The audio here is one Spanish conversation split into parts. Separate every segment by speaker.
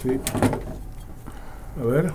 Speaker 1: Sí. A ver.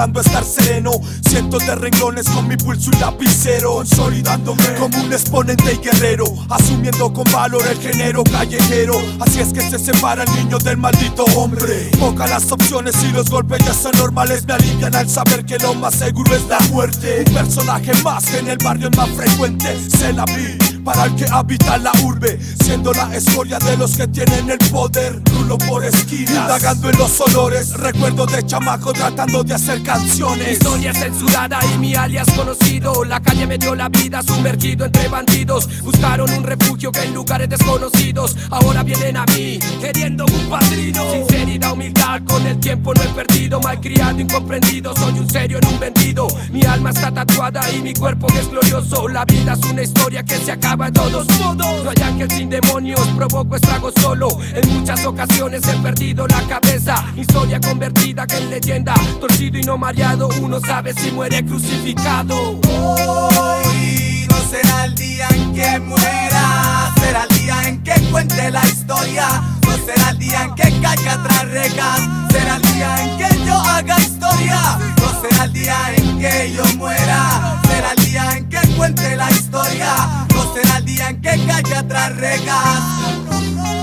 Speaker 2: Estar sereno. Cientos de renglones con mi pulso y lapicero Consolidándome como un exponente y guerrero Asumiendo con valor el género callejero. Así es que se separa el niño del maldito hombre. Pocas las opciones y los golpes ya son normales Me alivian al saber que lo más seguro es la muerte. Un personaje más que en el barrio es más frecuente Se la vi para el que habita la urbe Siendo la escoria de los que tienen el poder Rulo por esquinas Indagando en los olores Recuerdo de chamaco tratando de hacer canciones
Speaker 3: Historia censurada y mi alias conocido. La calle me dio la vida sumergido entre bandidos. Buscaron un refugio que en lugares desconocidos. Ahora vienen a mí queriendo un padrino. Sinceridad, humildad, con el tiempo no he perdido. Malcriado, incomprendido, soy un serio en un vendido. Mi alma está tatuada y mi cuerpo es glorioso. La vida es una historia que se acaba de todos modos. Hay ángel sin demonios, provoco estragos solo. En muchas ocasiones he perdido la cabeza. Historia convertida que en leyenda. Torcido y no mareado, uno sabe si muere crucificado.
Speaker 4: Hoy no será el día en que muera, será el día en que cuente la historia. No será el día en que caiga tras rejas, será el día en que yo haga historia. No será el día en que yo muera, será el día en que cuente la historia. No será el día en que caiga tras rejas.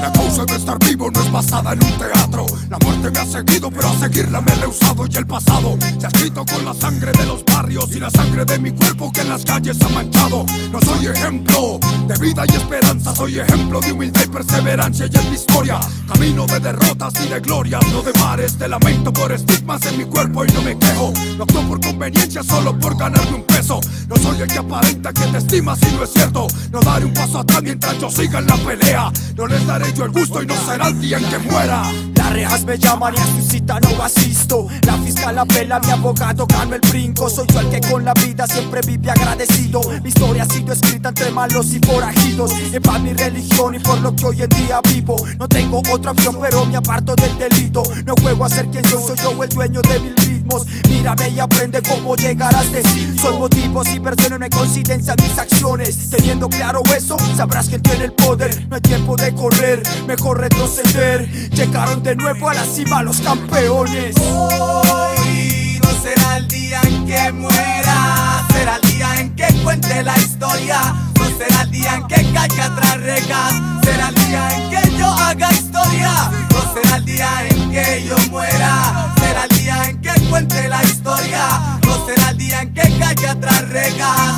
Speaker 2: La causa de estar vivo no es basada en un teatro. La muerte me ha seguido, pero a seguirla me he rehusado y el pasado se ha escrito con la sangre de los barrios y la sangre de mi cuerpo que en las calles ha manchado. No soy ejemplo de vida y esperanza, soy ejemplo de humildad y perseverancia y es mi historia. Camino de derrotas y de glorias, no de mares, de lamento por estigmas en mi cuerpo y no me quejo. No actúo por conveniencia, solo por ganarme un peso. No soy el que aparenta que te estima si no es cierto. No daré un paso atrás mientras yo siga en la pelea. No les daré yo el gusto y no será el día en que muera.
Speaker 5: Las rejas me llaman y a su cita no asisto. La fiscal apela, mi abogado gano el brinco. Soy yo el que con la vida siempre vive agradecido. Mi historia ha sido escrita entre malos y forajidos. En paz mi religión y por lo que hoy en día vivo. No tengo otra opción, pero me aparto del delito. No juego a ser quien soy, soy yo el dueño de mil ritmos. Mírame y aprende cómo llegar a decir. Son motivos y versiones, no hay coincidencia en mis acciones. Teniendo claro eso, sabrás quién tiene el poder. No hay tiempo de correr, mejor retroceder. Llegaron de nuevo a la cima los campeones.
Speaker 4: Hoy no será el día en que muera, será el día en que cuente la historia. No será el día en que caiga tras rejas, será el día en que yo haga historia. No será el día en que yo muera, será el día en que cuente la historia. No será el día en que caiga tras rejas.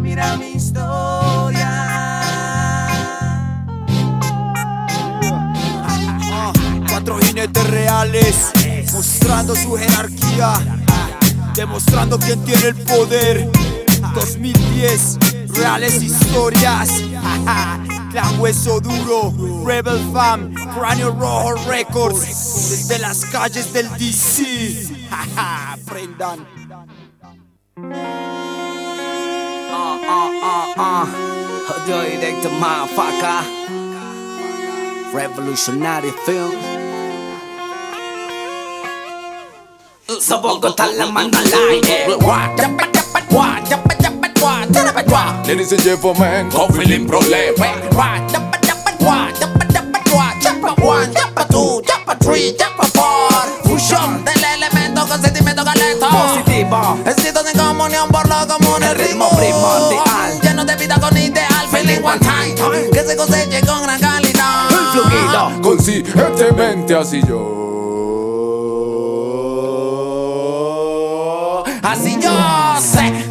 Speaker 4: Mira mi historia.
Speaker 5: Cuatro jinetes reales, mostrando su jerarquía, demostrando quién tiene el poder. 2010, reales historias. Clan Hueso Duro, Rebel Fam, Cráneo Rojo Records, desde las calles del DC. Aprendan.
Speaker 6: Uh, uh, uh, uh. Audio director, motherfucker. Revolutionary film. Sa Bogotá la manda al aire.
Speaker 7: Ladies and gentlemen, problema.
Speaker 6: Fusión del elemento con sentimiento calento. Positivo. Éxito de comunión por lo común. El ritmo primordial. Lleno de vida con ideal. Feeling one time. Que se coseche con gran calidad. El fluido.
Speaker 7: Conscientemente así yo.
Speaker 6: Así yo.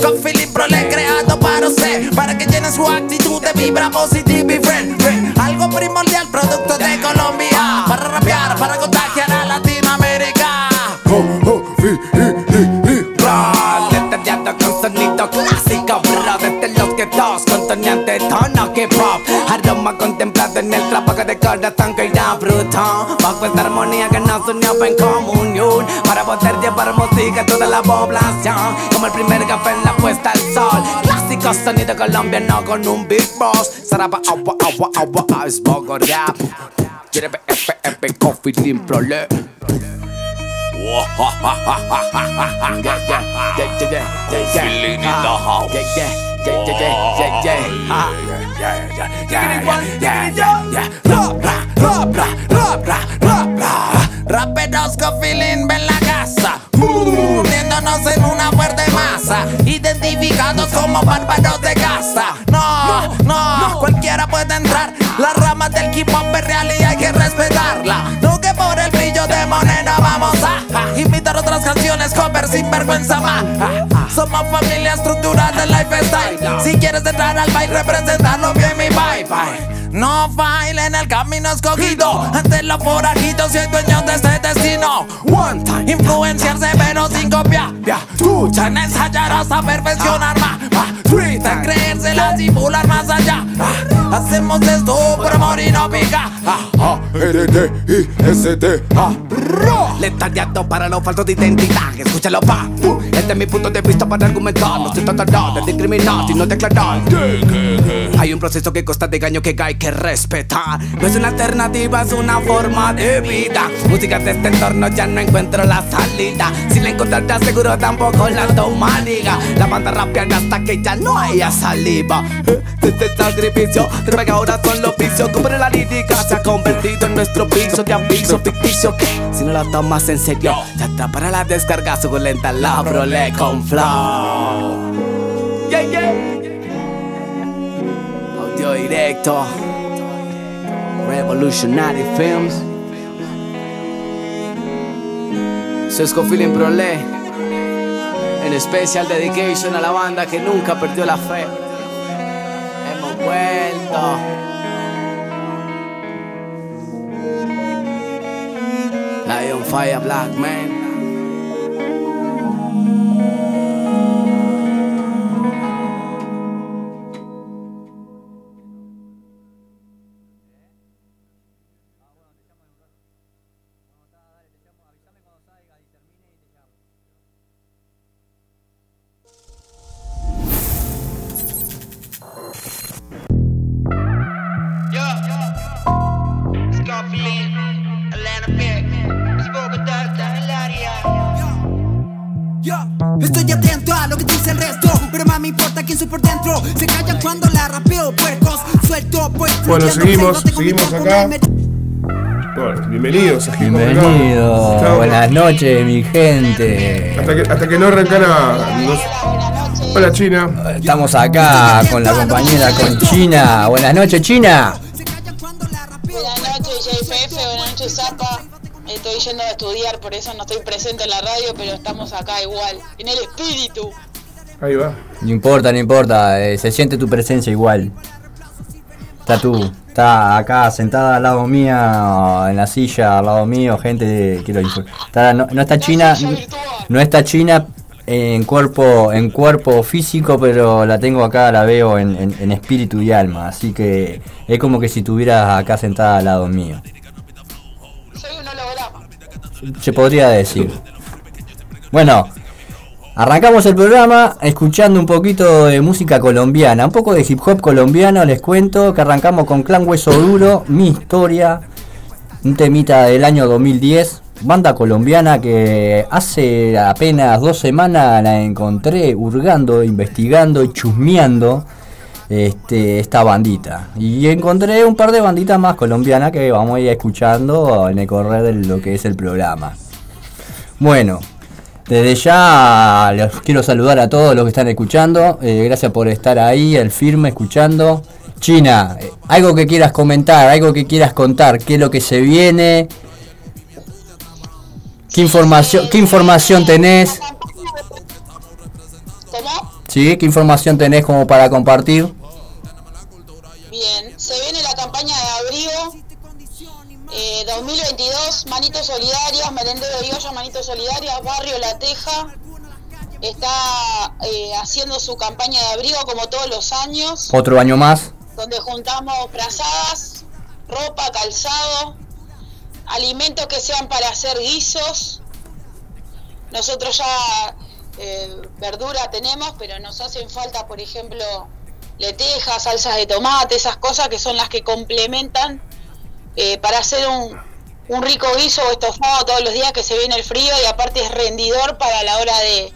Speaker 8: Con feeling prole creado para usted. Para que llene su actitud de vibra positiva y friend. friend. Algo primordial, producto de Colombia. Para rapear, para contagiar a Latinoamérica. Con sonido clásico, bro. Desde los que dos, conteniente hip hop. Aroma contemplado en el trabajo de corazón que irá bruto. Bajo esta armonía que nos unió en comunión. Para poder llevar música a toda la población. Como el primer café en la puesta al sol. Clásico sonido colombiano con un big boss. Sarapa, agua, agua, agua, es rap. Quiere F, F, coffee, limpio, Raperos con feeling ven la casa. Uniéndonos en una fuerte masa. Identificados como bárbaros de casa No, no, cualquiera puede entrar. La rama del hip hop es real y hay que respetarla. No que por el brillo de moneda Canciones, cover sin vergüenza más Somos familia estructural del lifestyle. Si quieres entrar al baile representarlo bien mi bye bye no baile en el camino escogido. Ante los forajidos y dueños de este destino. One time, influenciar severo sin copiar. Via, Escuchan, ensayar hasta perfeccionar más. Three time, creérselas y volar más allá. Hacemos esto por amor y no pica.
Speaker 7: A, R, D, I, S, T, A.
Speaker 8: Letaleado para los falsos de identidad Escúchalo pa. Uh, Este es mi punto de vista para argumentar. No se trata de discriminar sino de aclarar. Hay un proceso que consta de engaño que hay que respetar. No es una alternativa, es una forma de vida. Música de este entorno ya no encuentro la salida. Si la encontrarás seguro tampoco la tomaría La banda rapear hasta que ya no haya saliva. Eh, Desde el sacrificio, que ahora son los vicios. Cubre la lírica, se ha convertido en nuestro piso de aviso ficticio. Que si no la tomas en serio, ya está para la descarga suculenta la brole con flow. Yeah, yeah. Audio directo. Revolutionary Films. Sesco Feeling Prole En especial dedication a la banda que nunca perdió la fe. Hemos vuelto. Lion Fire Black Man
Speaker 9: Se callan cuando la rapeo, puercos, suelto, pues.
Speaker 10: Bueno,
Speaker 9: fluyendo,
Speaker 10: seguimos, seguimos acá. Bueno, bienvenidos a Hip Hop Acá.
Speaker 11: Bienvenido,
Speaker 10: Chao.
Speaker 11: buenas noches mi gente.
Speaker 10: Hasta que, hasta que no arrancara. no sé. Hola China.
Speaker 11: Estamos acá con la compañera con China. Buenas noches China.
Speaker 9: La rapeo,
Speaker 12: Buenas noches, JFF, buenas noches, Zapa. Estoy yendo a estudiar, por eso no estoy presente en la radio, pero estamos acá igual, en el espíritu.
Speaker 10: Ahí va.
Speaker 11: No importa, no importa, eh, se siente tu presencia igual. Está tú, está acá sentada al lado mía, en la silla al lado mío, gente, quiero info- está, no, no está China, no está China en cuerpo, en cuerpo físico, pero la tengo acá, la veo en, en- en espíritu y alma, así que es como que si estuvieras acá sentada al lado mío.
Speaker 12: Soy un holograma.
Speaker 11: se podría decir. Bueno, arrancamos el programa escuchando un poquito de música colombiana, un poco de hip hop colombiano, les cuento que arrancamos con Clan Hueso Duro, Mi Historia, un temita del año 2010, banda colombiana que hace apenas dos semanas la encontré hurgando, investigando y chusmeando este, esta bandita. Y encontré un par de banditas más colombianas que vamos a ir escuchando en el correr de lo que es el programa. Bueno, desde ya los quiero saludar a todos los que están escuchando. eh, gracias por estar ahí, el firme, escuchando. China, eh, algo que quieras comentar, algo que quieras contar, qué es lo que se viene, qué información, qué información tenés. ¿Sí? ¿Qué información tenés como para compartir?
Speaker 12: Bien, 2022, Manitos Solidarias, Merendero de Olla, Manitos Solidarias, Barrio La Teja. Está eh, haciendo su campaña de abrigo como todos los años,
Speaker 11: Otro año más.
Speaker 12: donde juntamos frazadas, ropa, calzado, alimentos que sean para hacer guisos. Nosotros ya eh, verdura tenemos, pero nos hacen falta, por ejemplo, lentejas, salsas de tomate, esas cosas que son las que complementan eh, para hacer un, un rico guiso o estofado todos los días que se viene el frío y aparte es rendidor para la hora de,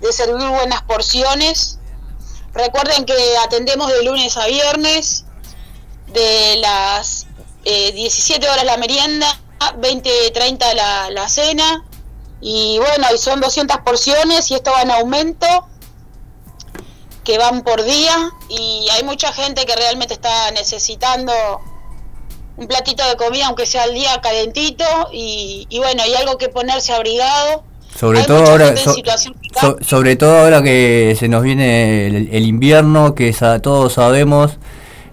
Speaker 12: de servir buenas porciones. Recuerden que atendemos de lunes a viernes, de las eh, 17 horas la merienda, 20, 30 la, la cena. Y bueno, y son 200 porciones y esto va en aumento, que van por día. Y hay mucha gente que realmente está necesitando un platito de comida, aunque sea al día calentito. Y, y bueno, y algo que ponerse abrigado.
Speaker 11: Sobre
Speaker 12: Hay
Speaker 11: todo ahora, so- so- sobre todo ahora que se nos viene el, el invierno, que sa- todos sabemos,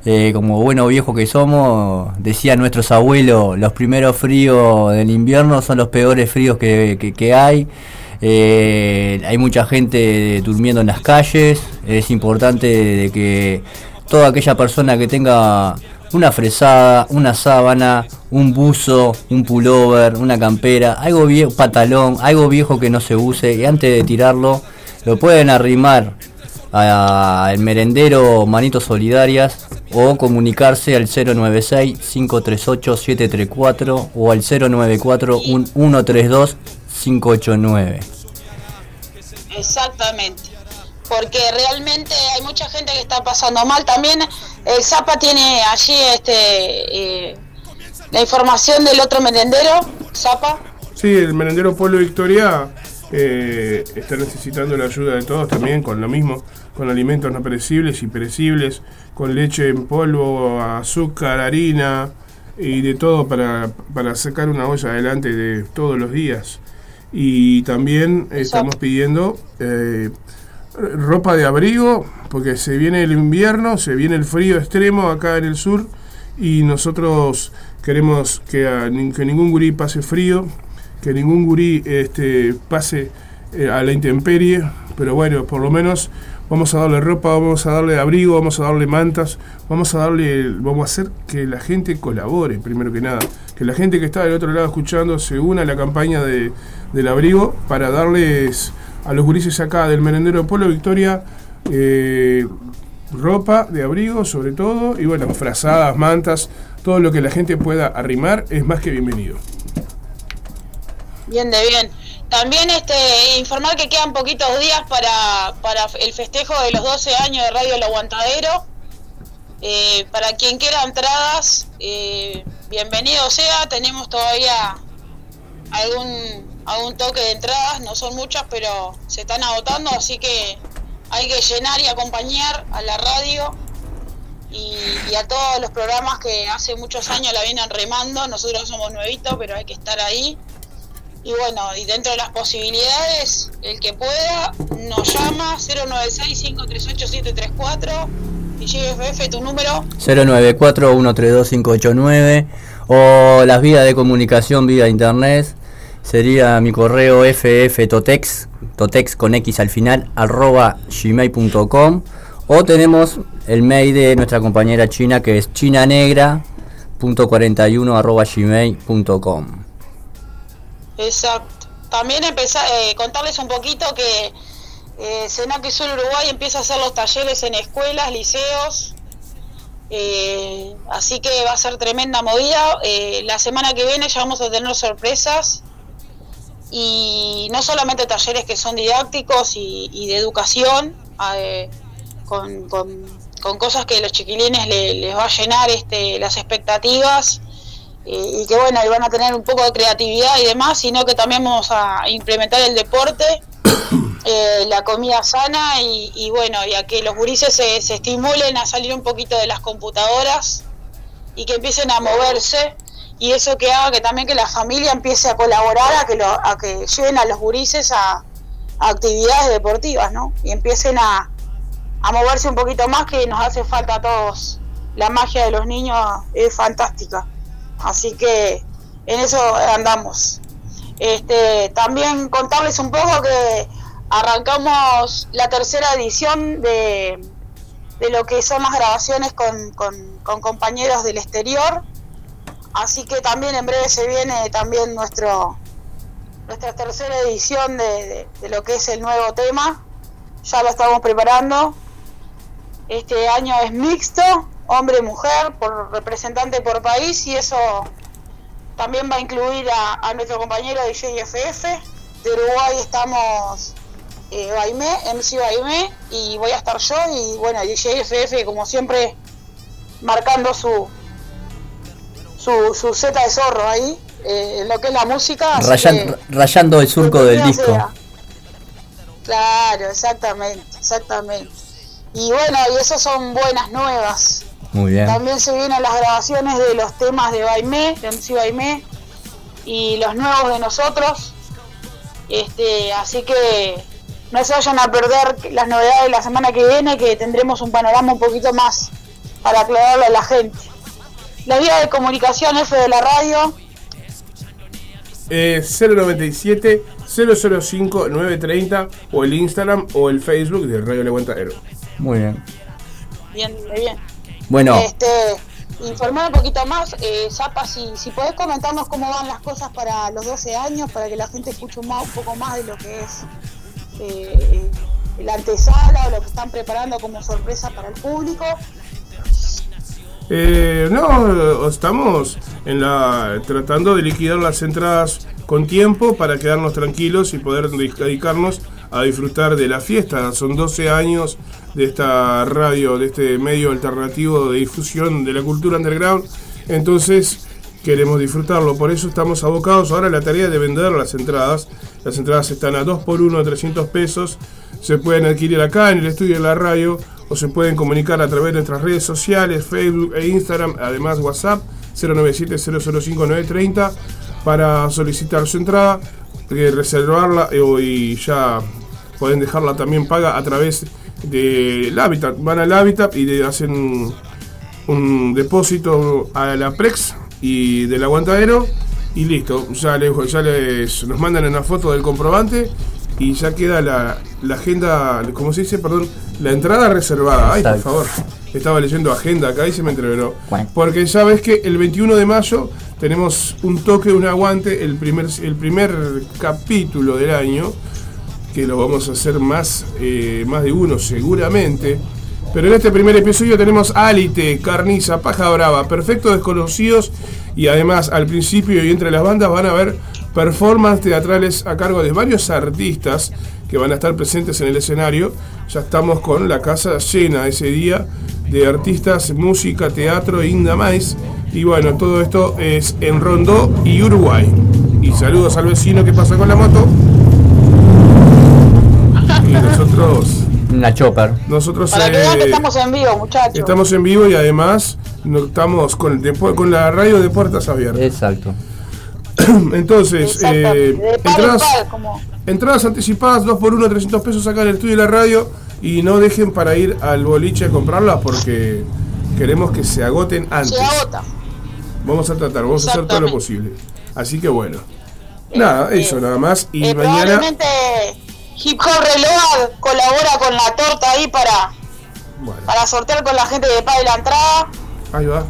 Speaker 11: eh, como buenos viejos que somos, decían nuestros abuelos, los primeros fríos del invierno son los peores fríos que, que- que hay. Eh, hay mucha gente durmiendo en las calles. Es importante de que toda aquella persona que tenga una fresada, una sábana, un buzo, un pullover, una campera, algo viejo, pantalón, algo viejo que no se use y antes de tirarlo lo pueden arrimar al merendero Manitos Solidarias o comunicarse al 096-538-734 o al 094-132-589.
Speaker 12: Exactamente. Porque realmente hay mucha gente que está pasando mal. También el Zapa tiene allí este eh, la información del otro merendero, Zapa.
Speaker 10: Sí, el merendero Pueblo Victoria eh, está necesitando la ayuda de todos también con lo mismo, con alimentos no perecibles y perecibles, con leche en polvo, azúcar, harina y de todo para, para sacar una olla adelante de todos los días. Y también estamos pidiendo eh, ropa de abrigo, porque se viene el invierno, se viene el frío extremo acá en el sur y nosotros queremos que, que ningún gurí pase frío, que ningún gurí este, pase eh, a la intemperie, pero bueno, por lo menos vamos a darle ropa, vamos a darle abrigo, vamos a darle mantas, vamos a darle, vamos a hacer que la gente colabore, primero que nada, que la gente que está del otro lado escuchando se una a la campaña de, del abrigo para darles a los gurises acá del merendero Pueblo Victoria eh, ropa de abrigo sobre todo y bueno, frazadas, mantas, todo lo que la gente pueda arrimar es más que bienvenido.
Speaker 12: Bien de bien. También este informar que quedan poquitos días para, para el festejo de los 12 años de Radio El Aguantadero. Eh, para quien quiera entradas, eh, bienvenido sea. Tenemos todavía algún, algún toque de entradas, no son muchas, pero se están agotando, así que hay que llenar y acompañar a la radio y, y a todos los programas que hace muchos años la vienen remando. Nosotros somos nuevitos, pero hay que estar ahí. Y bueno, y dentro de las posibilidades, el que pueda nos llama 096-538-734 y GFF tu número
Speaker 11: 094-132-589 o las vías de comunicación vía internet sería mi correo fftotex totex con x al final arroba gmail.com o tenemos el mail de nuestra compañera china que es chinanegra.41 arroba gmail.com
Speaker 12: Exacto. También empezar, eh, contarles un poquito que eh, Senac Sur Uruguay empieza a hacer los talleres en escuelas, liceos, eh, así que va a ser tremenda movida. Eh, la semana que viene ya vamos a tener sorpresas y no solamente talleres que son didácticos y, de educación, eh, con, con- cosas que los chiquilines le- les va a llenar este, las expectativas eh, y que bueno, y van a tener un poco de creatividad y demás, sino que también vamos a implementar el deporte, eh, la comida sana y, y bueno, y a que los gurises se, se estimulen a salir un poquito de las computadoras y que empiecen a moverse y eso que haga que también que la familia empiece a colaborar a que, lo, a que lleven a los gurises a, actividades deportivas, ¿no? Y empiecen a, a moverse un poquito más que nos hace falta a todos. La magia de los niños es fantástica. Así que en eso andamos. Este, también contarles un poco que arrancamos la tercera edición de, de lo que son las grabaciones con- con compañeros del exterior. Así que también en breve se viene también nuestro nuestra tercera edición de, lo que es el nuevo tema. Ya lo estamos preparando. Este año es mixto, hombre-mujer, por representante por país y eso también va a incluir a, a nuestro compañero de JFF. De Uruguay estamos eh, MC Baimé, y voy a estar yo y bueno, DJ FF como siempre marcando su su, su Z de zorro ahí, eh, en lo que es la música.
Speaker 11: Rayan-
Speaker 12: que-
Speaker 11: rayando el surco del disco.
Speaker 12: sea. Claro, exactamente, exactamente. Y bueno, y esas son buenas nuevas.
Speaker 11: Muy bien.
Speaker 12: También se vienen las grabaciones de los temas de Baimé, de MC Baimé, y los nuevos de nosotros. Este, así que no se vayan a perder las novedades de la semana que viene, que tendremos un panorama un poquito más para aclararle a la gente. La vía de comunicación F de la radio,
Speaker 10: Eh, 097 005 930 o el Instagram o el Facebook de Radio Leguantadero.
Speaker 11: Muy bien.
Speaker 12: bien, bien.
Speaker 11: Bueno,
Speaker 12: Este, informar un poquito más, eh, Zapa, si, si podés comentarnos cómo van las cosas para los 12 años, para que la gente escuche un, un poco más de lo que es eh, la antesala o lo que están preparando como sorpresa para el público.
Speaker 10: Eh, no, estamos en la tratando de liquidar las entradas con tiempo para quedarnos tranquilos y poder dedicarnos a disfrutar de la fiesta. Son 12 años de esta radio, de este medio alternativo de difusión de la cultura underground. Entonces queremos disfrutarlo. Por eso estamos abocados ahora a la tarea de vender las entradas. Las entradas están a 2 por 1 300 pesos. Se pueden adquirir acá en el estudio de la radio o se pueden comunicar a través de nuestras redes sociales, Facebook e Instagram, además WhatsApp 097-005-930 para solicitar su entrada, eh, reservarla eh, y ya pueden dejarla también paga a través del Habitat. Van al Habitat y de- hacen un depósito a la Prex y del aguantadero y listo. Ya les, ya les nos mandan una foto del comprobante y ya queda la, la agenda, ¿cómo se dice? Perdón, la entrada reservada. Ay, por favor. Estaba leyendo agenda acá y se me entreveró. Porque ya ves que el 21 de mayo tenemos un toque, un aguante, el primer, el primer capítulo del año, que lo vamos a hacer más, eh, más de uno seguramente. Pero en este primer episodio tenemos Alite, Carniza, Paja Brava, Perfectos Desconocidos y además al principio y entre las bandas van a haber performances teatrales a cargo de varios artistas que van a estar presentes en el escenario. Ya estamos con la casa llena ese día de artistas, música, teatro e más. Y bueno, todo esto es en Rondó y Uruguay. Y saludos al vecino que pasa con la moto. Y nosotros,
Speaker 11: una chopper.
Speaker 10: nosotros
Speaker 12: Para que vean que
Speaker 10: eh,
Speaker 12: estamos en vivo, muchachos.
Speaker 10: estamos en vivo y además estamos con, de- con la radio de puertas abiertas.
Speaker 11: Exacto.
Speaker 10: Entonces, eh,
Speaker 12: de
Speaker 10: entradas, anticipadas 2 por 1 300 pesos acá en el estudio de la radio y no dejen para ir al boliche a comprarlas porque queremos que se agoten antes.
Speaker 12: se agota.
Speaker 10: Vamos a tratar, vamos a hacer todo lo posible. Así que bueno. Nada,
Speaker 12: eh,
Speaker 10: eso nada más. Y
Speaker 12: Eh,
Speaker 10: mañana.
Speaker 12: Hip Hop Reload colabora con la torta ahí para,
Speaker 10: Bueno,
Speaker 12: para sortear con la gente de Pague la entrada.
Speaker 10: ahí va.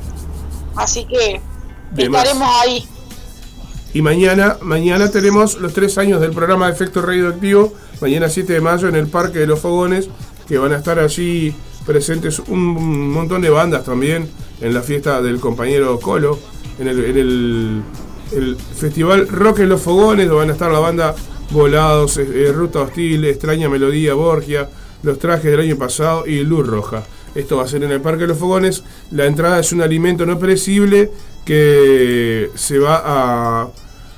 Speaker 12: Así que
Speaker 10: De más.
Speaker 12: estaremos ahí.
Speaker 10: Y mañana, mañana tenemos los tres años del programa de Efecto Radioactivo. Mañana 7 de mayo en el Parque de los Fogones, que van a estar allí presentes un montón de bandas también en la fiesta del compañero Colo, en el, festival Rock en los Fogones, donde van a estar la banda Volados, eh, eh, Ruta Hostil, Extraña Melodía, Borgia, Los Trajes del año pasado y Luz Roja. Esto va a ser en el Parque de los Fogones. La entrada es un alimento no perecible que se va a,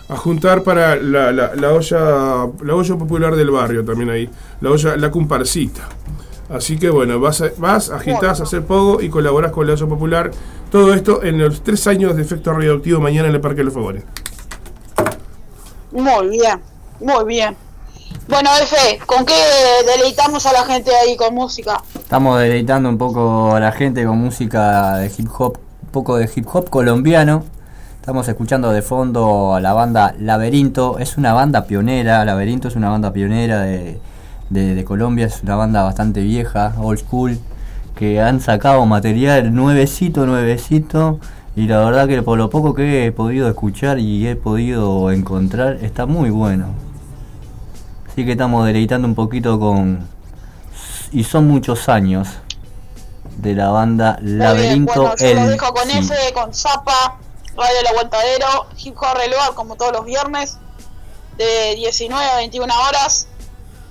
Speaker 10: a juntar para la, la- la olla la olla popular del barrio también ahí. La olla, la comparsita. Así que bueno, vas, a- vas agitás a hacer pogo y colaborás con la olla popular. Todo esto en los tres años de efecto radioactivo mañana en el Parque de los Fogones.
Speaker 12: Muy bien, muy bien. Bueno, Efe, ¿con qué deleitamos a la gente ahí con música?
Speaker 11: Estamos deleitando un poco a la gente con música de hip hop, un poco de hip hop colombiano. Estamos escuchando de fondo a la banda Laberinto. Es una banda pionera, Laberinto es una banda pionera de, de- de Colombia, es una banda bastante vieja, old school, que han sacado material nuevecito, nuevecito. Y la verdad que por lo poco que he podido escuchar y he podido encontrar, está muy bueno. Así que estamos deleitando un poquito con... Y son muchos años de la banda
Speaker 12: bien,
Speaker 11: Laberinto
Speaker 12: bueno, yo los
Speaker 11: El
Speaker 12: dejo con
Speaker 11: Sí.
Speaker 12: F, con Zapa, Radio El Aguantadero, Hip Hop Reload como todos los viernes, de 19 a 21 horas,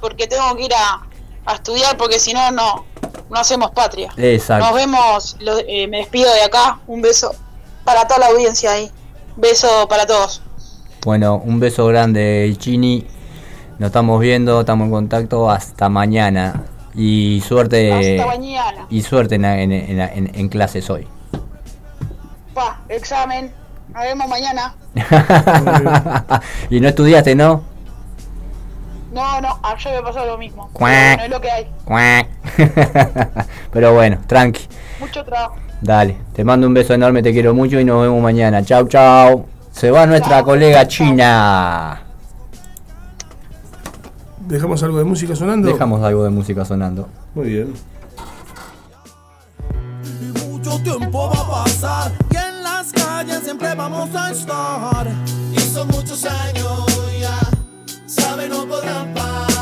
Speaker 12: porque tengo que ir a, a estudiar, porque si no, no no hacemos patria.
Speaker 11: Exacto.
Speaker 12: Nos vemos, lo- eh, me despido de acá, un beso para toda la audiencia ahí, beso para todos.
Speaker 11: Bueno, un beso grande, Chini. Nos estamos viendo, estamos en contacto. Hasta mañana. Y suerte.
Speaker 12: Hasta mañana.
Speaker 11: Y suerte en, en- en- en- en clases hoy.
Speaker 12: Pa, examen, nos vemos mañana.
Speaker 11: y no estudiaste, ¿no?
Speaker 12: No, no, ayer me pasó lo mismo.
Speaker 11: Cuac.
Speaker 12: bueno, es lo que hay,
Speaker 11: Cuac. Pero bueno, tranqui.
Speaker 12: mucho trabajo.
Speaker 11: Dale, te mando un beso enorme, te quiero mucho y nos vemos mañana. Chau, chau. Se va nuestra colega china.
Speaker 10: ¿Dejamos algo de música sonando?
Speaker 11: Dejamos algo de música sonando.
Speaker 10: Muy bien.
Speaker 4: Mucho tiempo va a pasar las calles siempre vamos a estar. Y son muchos años ya, sabe no podrán parar.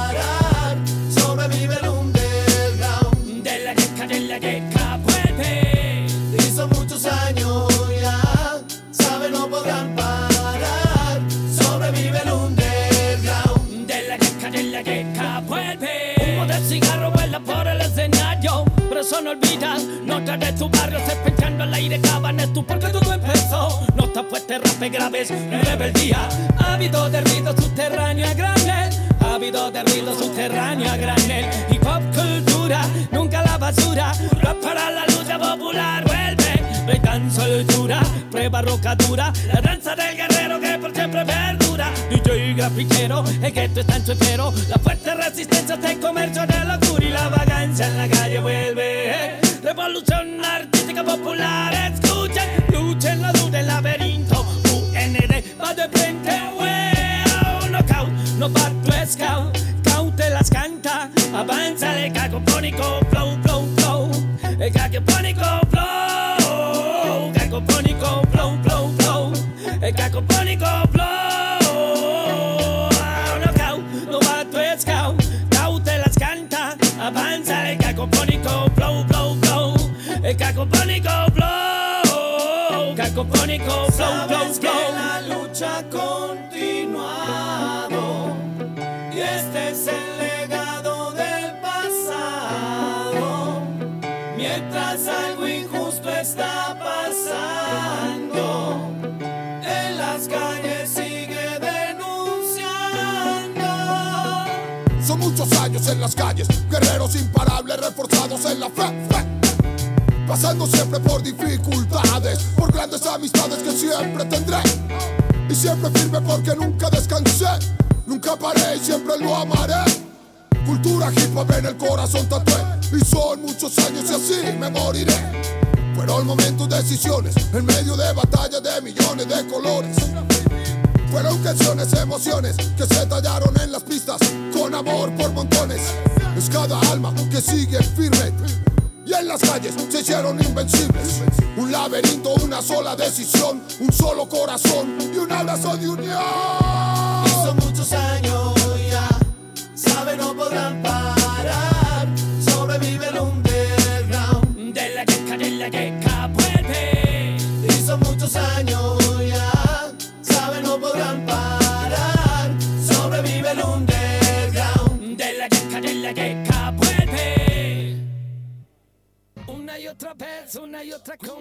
Speaker 13: No olvidas, notas de tu barrio se al aire, cabanes tú porque todo empezó. Notas fuertes, rapes graves, rebeldía. Ha habido de ruido subterráneo a granel. Ha habido de ruido subterráneo a granel. Hip hop cultura, nunca la basura. Rap para la lucha popular, vuelve. Breakdance soltura, prueba rocadura. La danza del guerrero que por siempre perdura. DJ grafiquero, el gueto está en su entero. La fuerte resistencia está en comercio de locura y la vagancia en la calle vuelve. Revolución artística popular, escuchen, luchen, la duda, el laberinto. UND va de frente, wow, knockout, no parto scout. Cautelas canta, avanza el cacofónico flow, flow, flow. El cacofónico
Speaker 4: en las calles,
Speaker 14: guerreros imparables reforzados en la fe, fe. Pasando siempre por dificultades, por grandes amistades que siempre tendré. Y siempre firme porque nunca descansé, nunca paré y siempre lo amaré. Cultura hip hop en el corazón tatué, y son muchos años y así me moriré. Fueron momentos, decisiones, en medio de batallas de millones de colores. Fueron canciones, emociones que se tallaron en las pistas con amor por montones. Es cada alma que sigue firme. Y en las calles se hicieron invencibles. Un laberinto, una sola decisión, un solo corazón y un abrazo de unión.
Speaker 4: Son muchos años ya, sabe no podrán parar.
Speaker 13: Vez,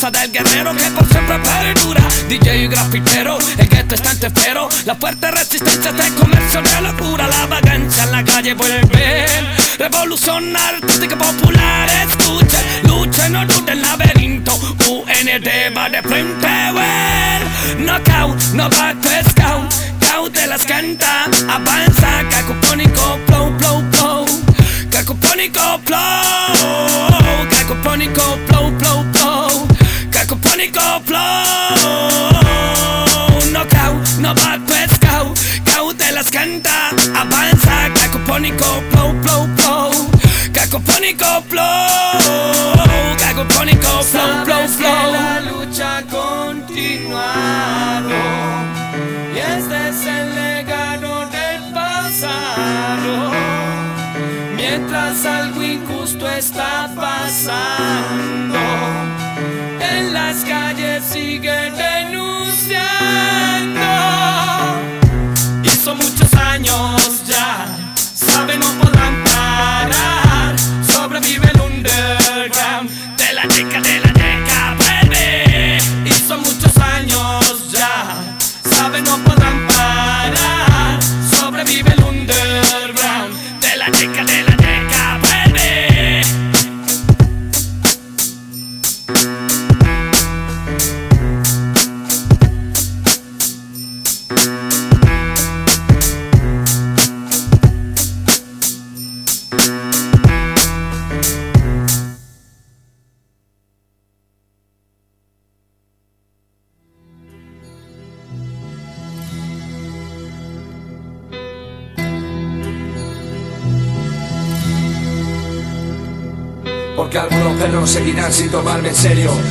Speaker 13: Del guerrero que por siempre perdura DJ y grafitero, el gueto está en tefero La fuerte resistencia de comercio de locura La vagancia en la calle vuelve. Revolución artística popular Escuchen, luchen, no duden laberinto. UND va de frente, well. Knockout, no to scout. Cautelas canta, avanza Cacopónico, flow, flow, flow. Cacopónico, flow. Cacopónico, flow, Cacopónico,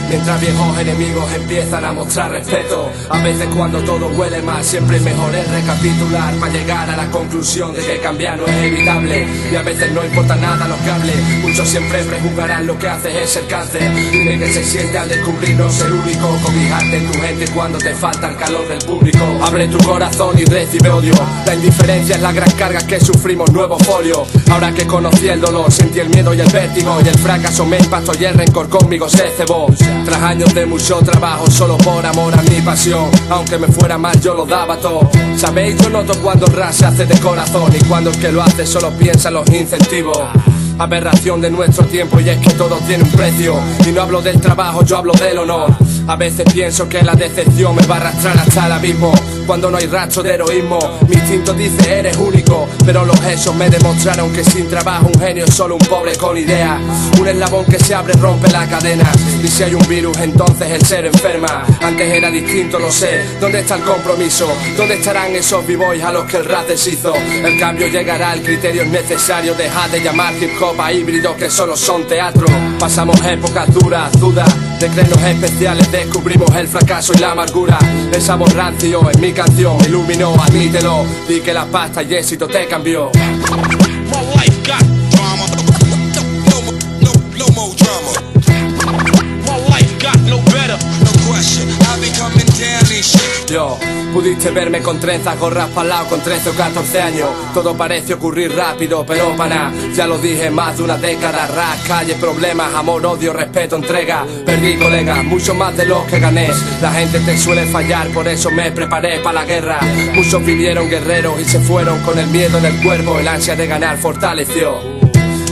Speaker 15: de
Speaker 16: Mientras viejos enemigos empiezan a mostrar respeto. A veces cuando todo huele mal Siempre mejor es recapitular Para llegar a la conclusión de que cambiar no es evitable. Y a veces no importa nada lo que hable Muchos siempre prejuzgarán lo que haces es el cáncer. Dime que se siente al descubrir no ser único Cobijarte en tu gente cuando te falta el calor del público. Abre tu corazón y recibe odio. La indiferencia es la gran carga que sufrimos nuevo folio. Ahora que conocí el dolor Sentí el miedo y el vértigo. Y el fracaso me impactó y el rencor conmigo se cebó. Tras años de mucho trabajo solo por amor a mi pasión. Aunque me fuera mal yo lo daba todo. Sabéis yo noto cuando el rap se hace de corazón Y cuando el que lo hace solo piensa en los incentivos. Aberración de nuestro tiempo y es que todo tiene un precio. Y no hablo del trabajo, yo hablo del honor. A veces pienso que la decepción me va a arrastrar hasta el abismo Cuando no hay rastro de heroísmo. Mi instinto dice eres único Pero los hechos me demostraron que sin trabajo un genio es solo un pobre con idea Un eslabón que se abre rompe la cadena. Y si hay un virus entonces el ser enferma. Antes era distinto, lo sé. ¿Dónde está el compromiso? ¿Dónde estarán esos b-boys a los que el rap deshizo? El cambio llegará, el criterio es necesario. Dejar de llamar hip hop a híbridos que solo son teatro. Pasamos épocas duras, dudas De crenos especiales. Descubrimos el fracaso y la amargura. El sabor rancio en mi canción. Iluminó, admítelo. Di que la pasta y éxito te cambió Yo, pudiste verme con trenzas, gorras pa'l lado con 13 o 14 años. Todo parece ocurrir rápido, pero para. Ya lo dije más de una década. Ras, calle, problemas, amor, odio, respeto, entrega. Perdí colegas, mucho más de los que gané. La gente te suele fallar, por eso me preparé para la guerra. Muchos vinieron guerreros y se fueron con el miedo en el cuerpo. El ansia de ganar fortaleció.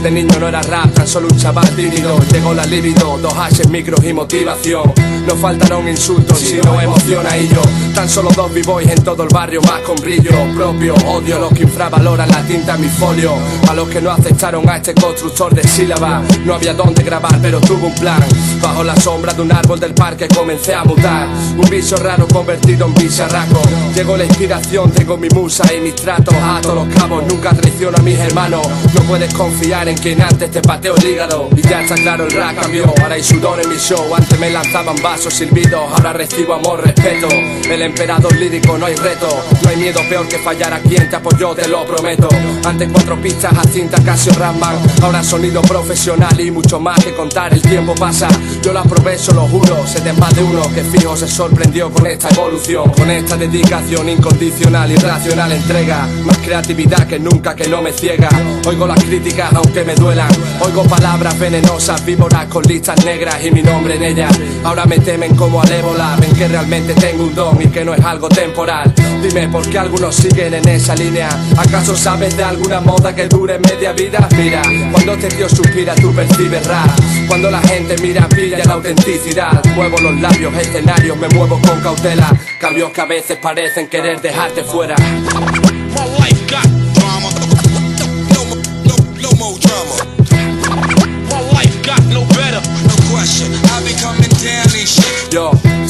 Speaker 16: De niño no era rap, tan solo un chaval tímido Llegó la libido, dos hashes, micros y motivación. No faltaron insultos, sino emoción y yo. Tan solo dos b-boys en todo el barrio, más con brillo propio. Odio los que infravaloran la tinta en mi folio. A los que no aceptaron a este constructor de sílabas No había dónde grabar, pero tuve un plan. Bajo la sombra de un árbol del parque comencé a mutar. Un bicho raro convertido en bicharraco. Llegó la inspiración, tengo mi musa y mis tratos. Ato los cabos, nunca traiciono a mis hermanos. No puedes confiar en quien antes te pateó el hígado. Y ya está claro el rap cambió, ahora hay sudor en mi show. Antes me lanzaban vasos silbidos, ahora recibo amor, respeto. El emperador lírico no hay reto. No hay miedo peor que fallar a quien te apoyó, te lo prometo. Antes cuatro pistas a cinta casi Ramban Ahora sonido profesional y mucho más que contar. El tiempo pasa, yo lo aprovecho, lo juro. Se te más de uno que fijo se sorprendió con esta evolución. Con esta dedicación incondicional y racional entrega. Más creatividad que nunca que no me ciega. Oigo las críticas aunque me duelan Oigo palabras venenosas, víboras con listas negras y mi nombre en ellas. Ahora me temen como al ébola Ven que realmente tengo un don y que no es algo temporal. Dime por qué algunos siguen en esa línea ¿Acaso sabes de alguna moda que dure media vida? Mira, cuando este tío suspira tú percibes rap Cuando la gente mira pilla la autenticidad Muevo los labios, escenarios, me muevo con cautela. Cambios que a veces parecen querer dejarte fuera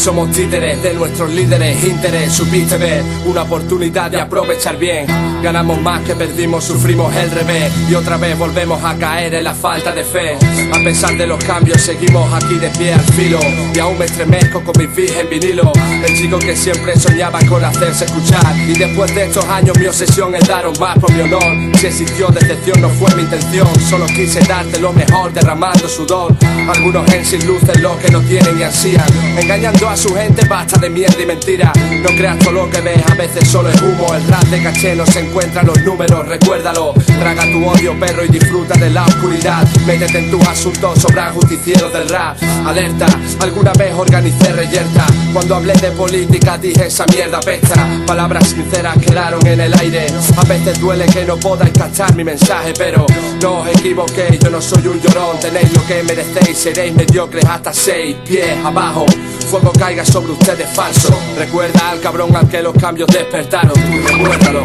Speaker 16: somos títeres de nuestros líderes, interés, supiste ver una oportunidad de aprovechar bien. Ganamos más que perdimos, sufrimos el revés y otra vez volvemos a caer en la falta de fe. A pesar de los cambios, seguimos aquí de pie al filo y aún me estremezco con mis bis en vinilo. El chico que siempre soñaba con hacerse escuchar y después de estos años mi obsesión es daros más por mi honor. Si existió decepción, no fue mi intención, solo quise darte lo mejor derramando sudor. Algunos en sin luces lo que no tienen y ansían, engañando a su gente, basta de mierda y mentira. No creas todo lo que ves, a veces solo es humo. El rap de caché no se encuentra en los números, recuérdalo. Traga tu odio, perro, y disfruta de la oscuridad. Métete en tus asuntos, sobran justicieros del rap. Alerta, alguna vez organicé reyerta. Cuando hablé de política dije esa mierda pesta. Palabras sinceras quedaron en el aire. A veces duele que no podáis cachar mi mensaje, pero no os equivoquéis, yo no soy un llorón. Tenéis lo que merecéis, seréis mediocres hasta seis pies abajo. Fuego caiga sobre ustedes falso. Recuerda al cabrón al que los cambios despertaron. Tú recuérdalo.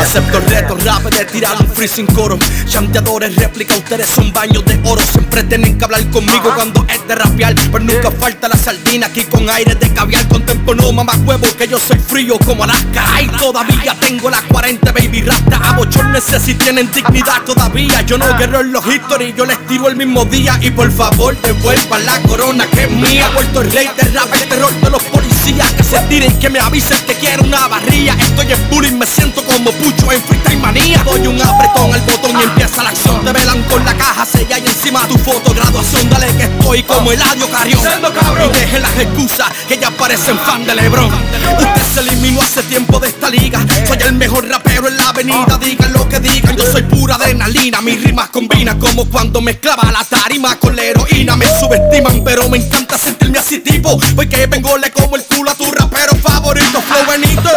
Speaker 3: Acepto el reto rap de tirar un free sin coro. Chanteadores réplica, ustedes son baños de oro. Siempre tienen que hablar conmigo cuando es de rapear Pero nunca falta la sardina aquí con aire de caviar. Con tempo no mamá huevo que yo soy frío como Alaska. Ay, todavía tengo la 40 baby rasta. A bochornese si tienen dignidad todavía. Yo no guerro en los history, yo les tiro el mismo día. Y por favor devuelvan la corona que es mía. Vuelto el rey del rap, el terror de los policías Que se tiren, que me avisen que quiero una barría. Estoy en bullying, me siento como pucho en freestyle manía. Doy un apretón al botón y empieza la acción. Te velan con la caja sella y encima tu foto Graduación, dale que estoy como Eladio Carrión. Y dejen las excusas que ya parecen fan de Lebron. Usted se eliminó hace tiempo de esta liga. Soy el mejor rapero en la avenida Digan lo que digan, yo soy pura adrenalina Mis rimas combinan como cuando mezclaba la tarima con la heroína. Me subestiman pero me encanta sentirme así tipo Porque vengo le como el culo a tu rapero
Speaker 17: favorito, Flow Benito.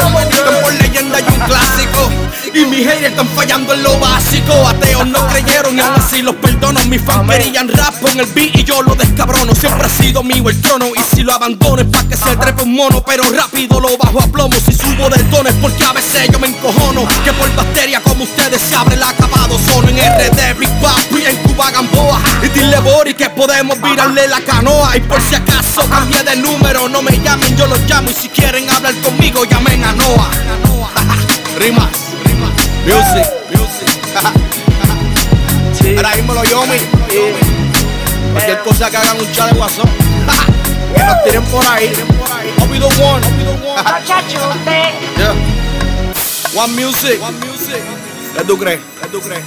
Speaker 17: Por leyenda y un clásico. Y mis haters están fallando en lo básico. Ateos no creyeron y aún así los perdono. Mis fans querían rap con el beat y yo lo descabrono. Siempre ha sido mío el trono. Y si lo abandono es pa' que se trepe un mono. Pero rápido lo bajo a plomo. Si subo del tono es porque a veces yo me encojono. Que por bacteria como ustedes se abre el acabado. Son en RD, Big Papi, en Gamboa. Y dile Bori que podemos virarle la canoa. Y por si acaso cambié de número, no me llamen, yo los llamo. Y si quieren hablar conmigo, llamen a Noah. Rimas, music, music. Ahora mismo los yomi. Cualquier cosa que hagan un chat de WhatsApp. que nos tiren por ahí. Obi the one. Yeah. One music. One music. ¿Qué tú crees? ¿Qué tú crees?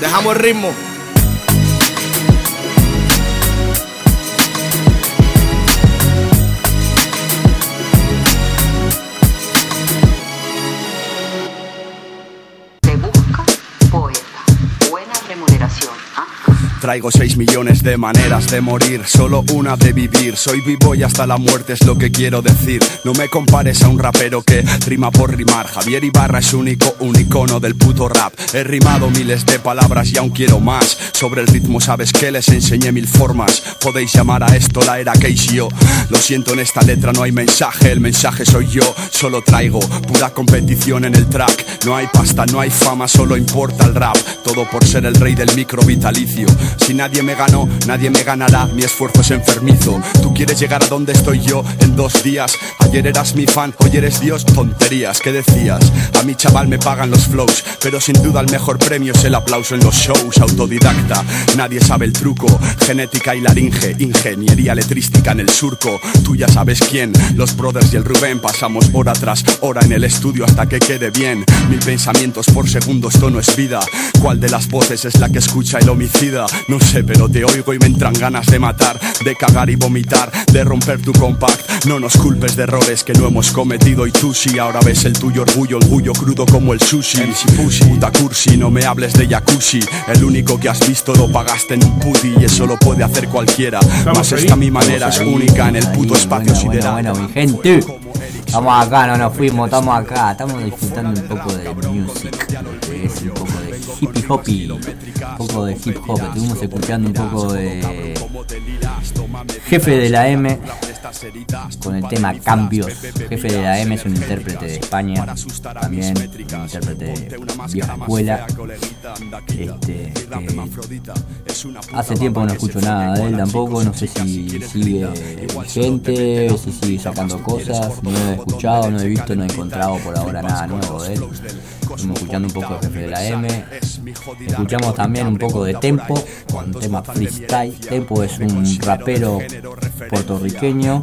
Speaker 17: Dejamos el ritmo.
Speaker 18: Traigo 6 millones de maneras de morir, solo una de vivir. Soy vivo y hasta la muerte es lo que quiero decir. No me compares a un rapero que rima por rimar. Javier Ibarra es único, un icono del puto rap. He rimado miles de palabras y aún quiero más. Sobre el ritmo sabes que les enseñé mil formas. Podéis llamar a esto la era yo Lo siento, en esta letra no hay mensaje, el mensaje soy yo. Solo traigo pura competición en el track. No hay pasta, no hay fama, solo importa el rap. Todo por ser el rey del micro vitalicio. Si nadie me ganó, nadie me ganará. Mi esfuerzo es enfermizo. Tú quieres llegar a donde estoy yo en dos días. Ayer eras mi fan, hoy eres Dios. Tonterías, ¿qué decías? A mi chaval me pagan los flows, pero sin duda el mejor premio es el aplauso en los shows. Autodidacta, nadie sabe el truco. Genética y laringe, ingeniería letrística en el surco. Tú ya sabes quién. Los brothers y el Rubén pasamos hora tras hora en el estudio hasta que quede bien. Mil pensamientos por segundo, esto no es vida. ¿Cuál de las voces es la que escucha el homicida? No sé, pero te oigo y me entran ganas de matar, de cagar y vomitar, de romper tu compact. No nos culpes de errores que no hemos cometido y tú sí, ahora ves el tuyo orgullo, orgullo crudo como el sushi. Pussy, puta cursi, no me hables de jacuzzi. El único que has visto lo pagaste en un puti y eso lo puede hacer cualquiera. Más esta mi manera es única en el puto espacio
Speaker 11: Bueno,
Speaker 18: sideral.
Speaker 11: bueno, mi gente. Estamos acá, no nos fuimos, estamos acá. Estamos disfrutando un poco de music, es un poco hippie hoppy, un poco de hip hop. Estuvimos escuchando un poco de Jefe de la M con el tema Cambios. Jefe de la M es un intérprete de España, también un intérprete de vieja escuela. Este, hace tiempo no escucho nada de él tampoco, no sé si sigue vigente, si sigue sacando cosas, no he escuchado, no he visto, no he encontrado por ahora nada nuevo de él. Estamos escuchando un poco de Jefe de la M. Escuchamos también un poco de Tempo, con tema freestyle. Tempo es un rapero puertorriqueño.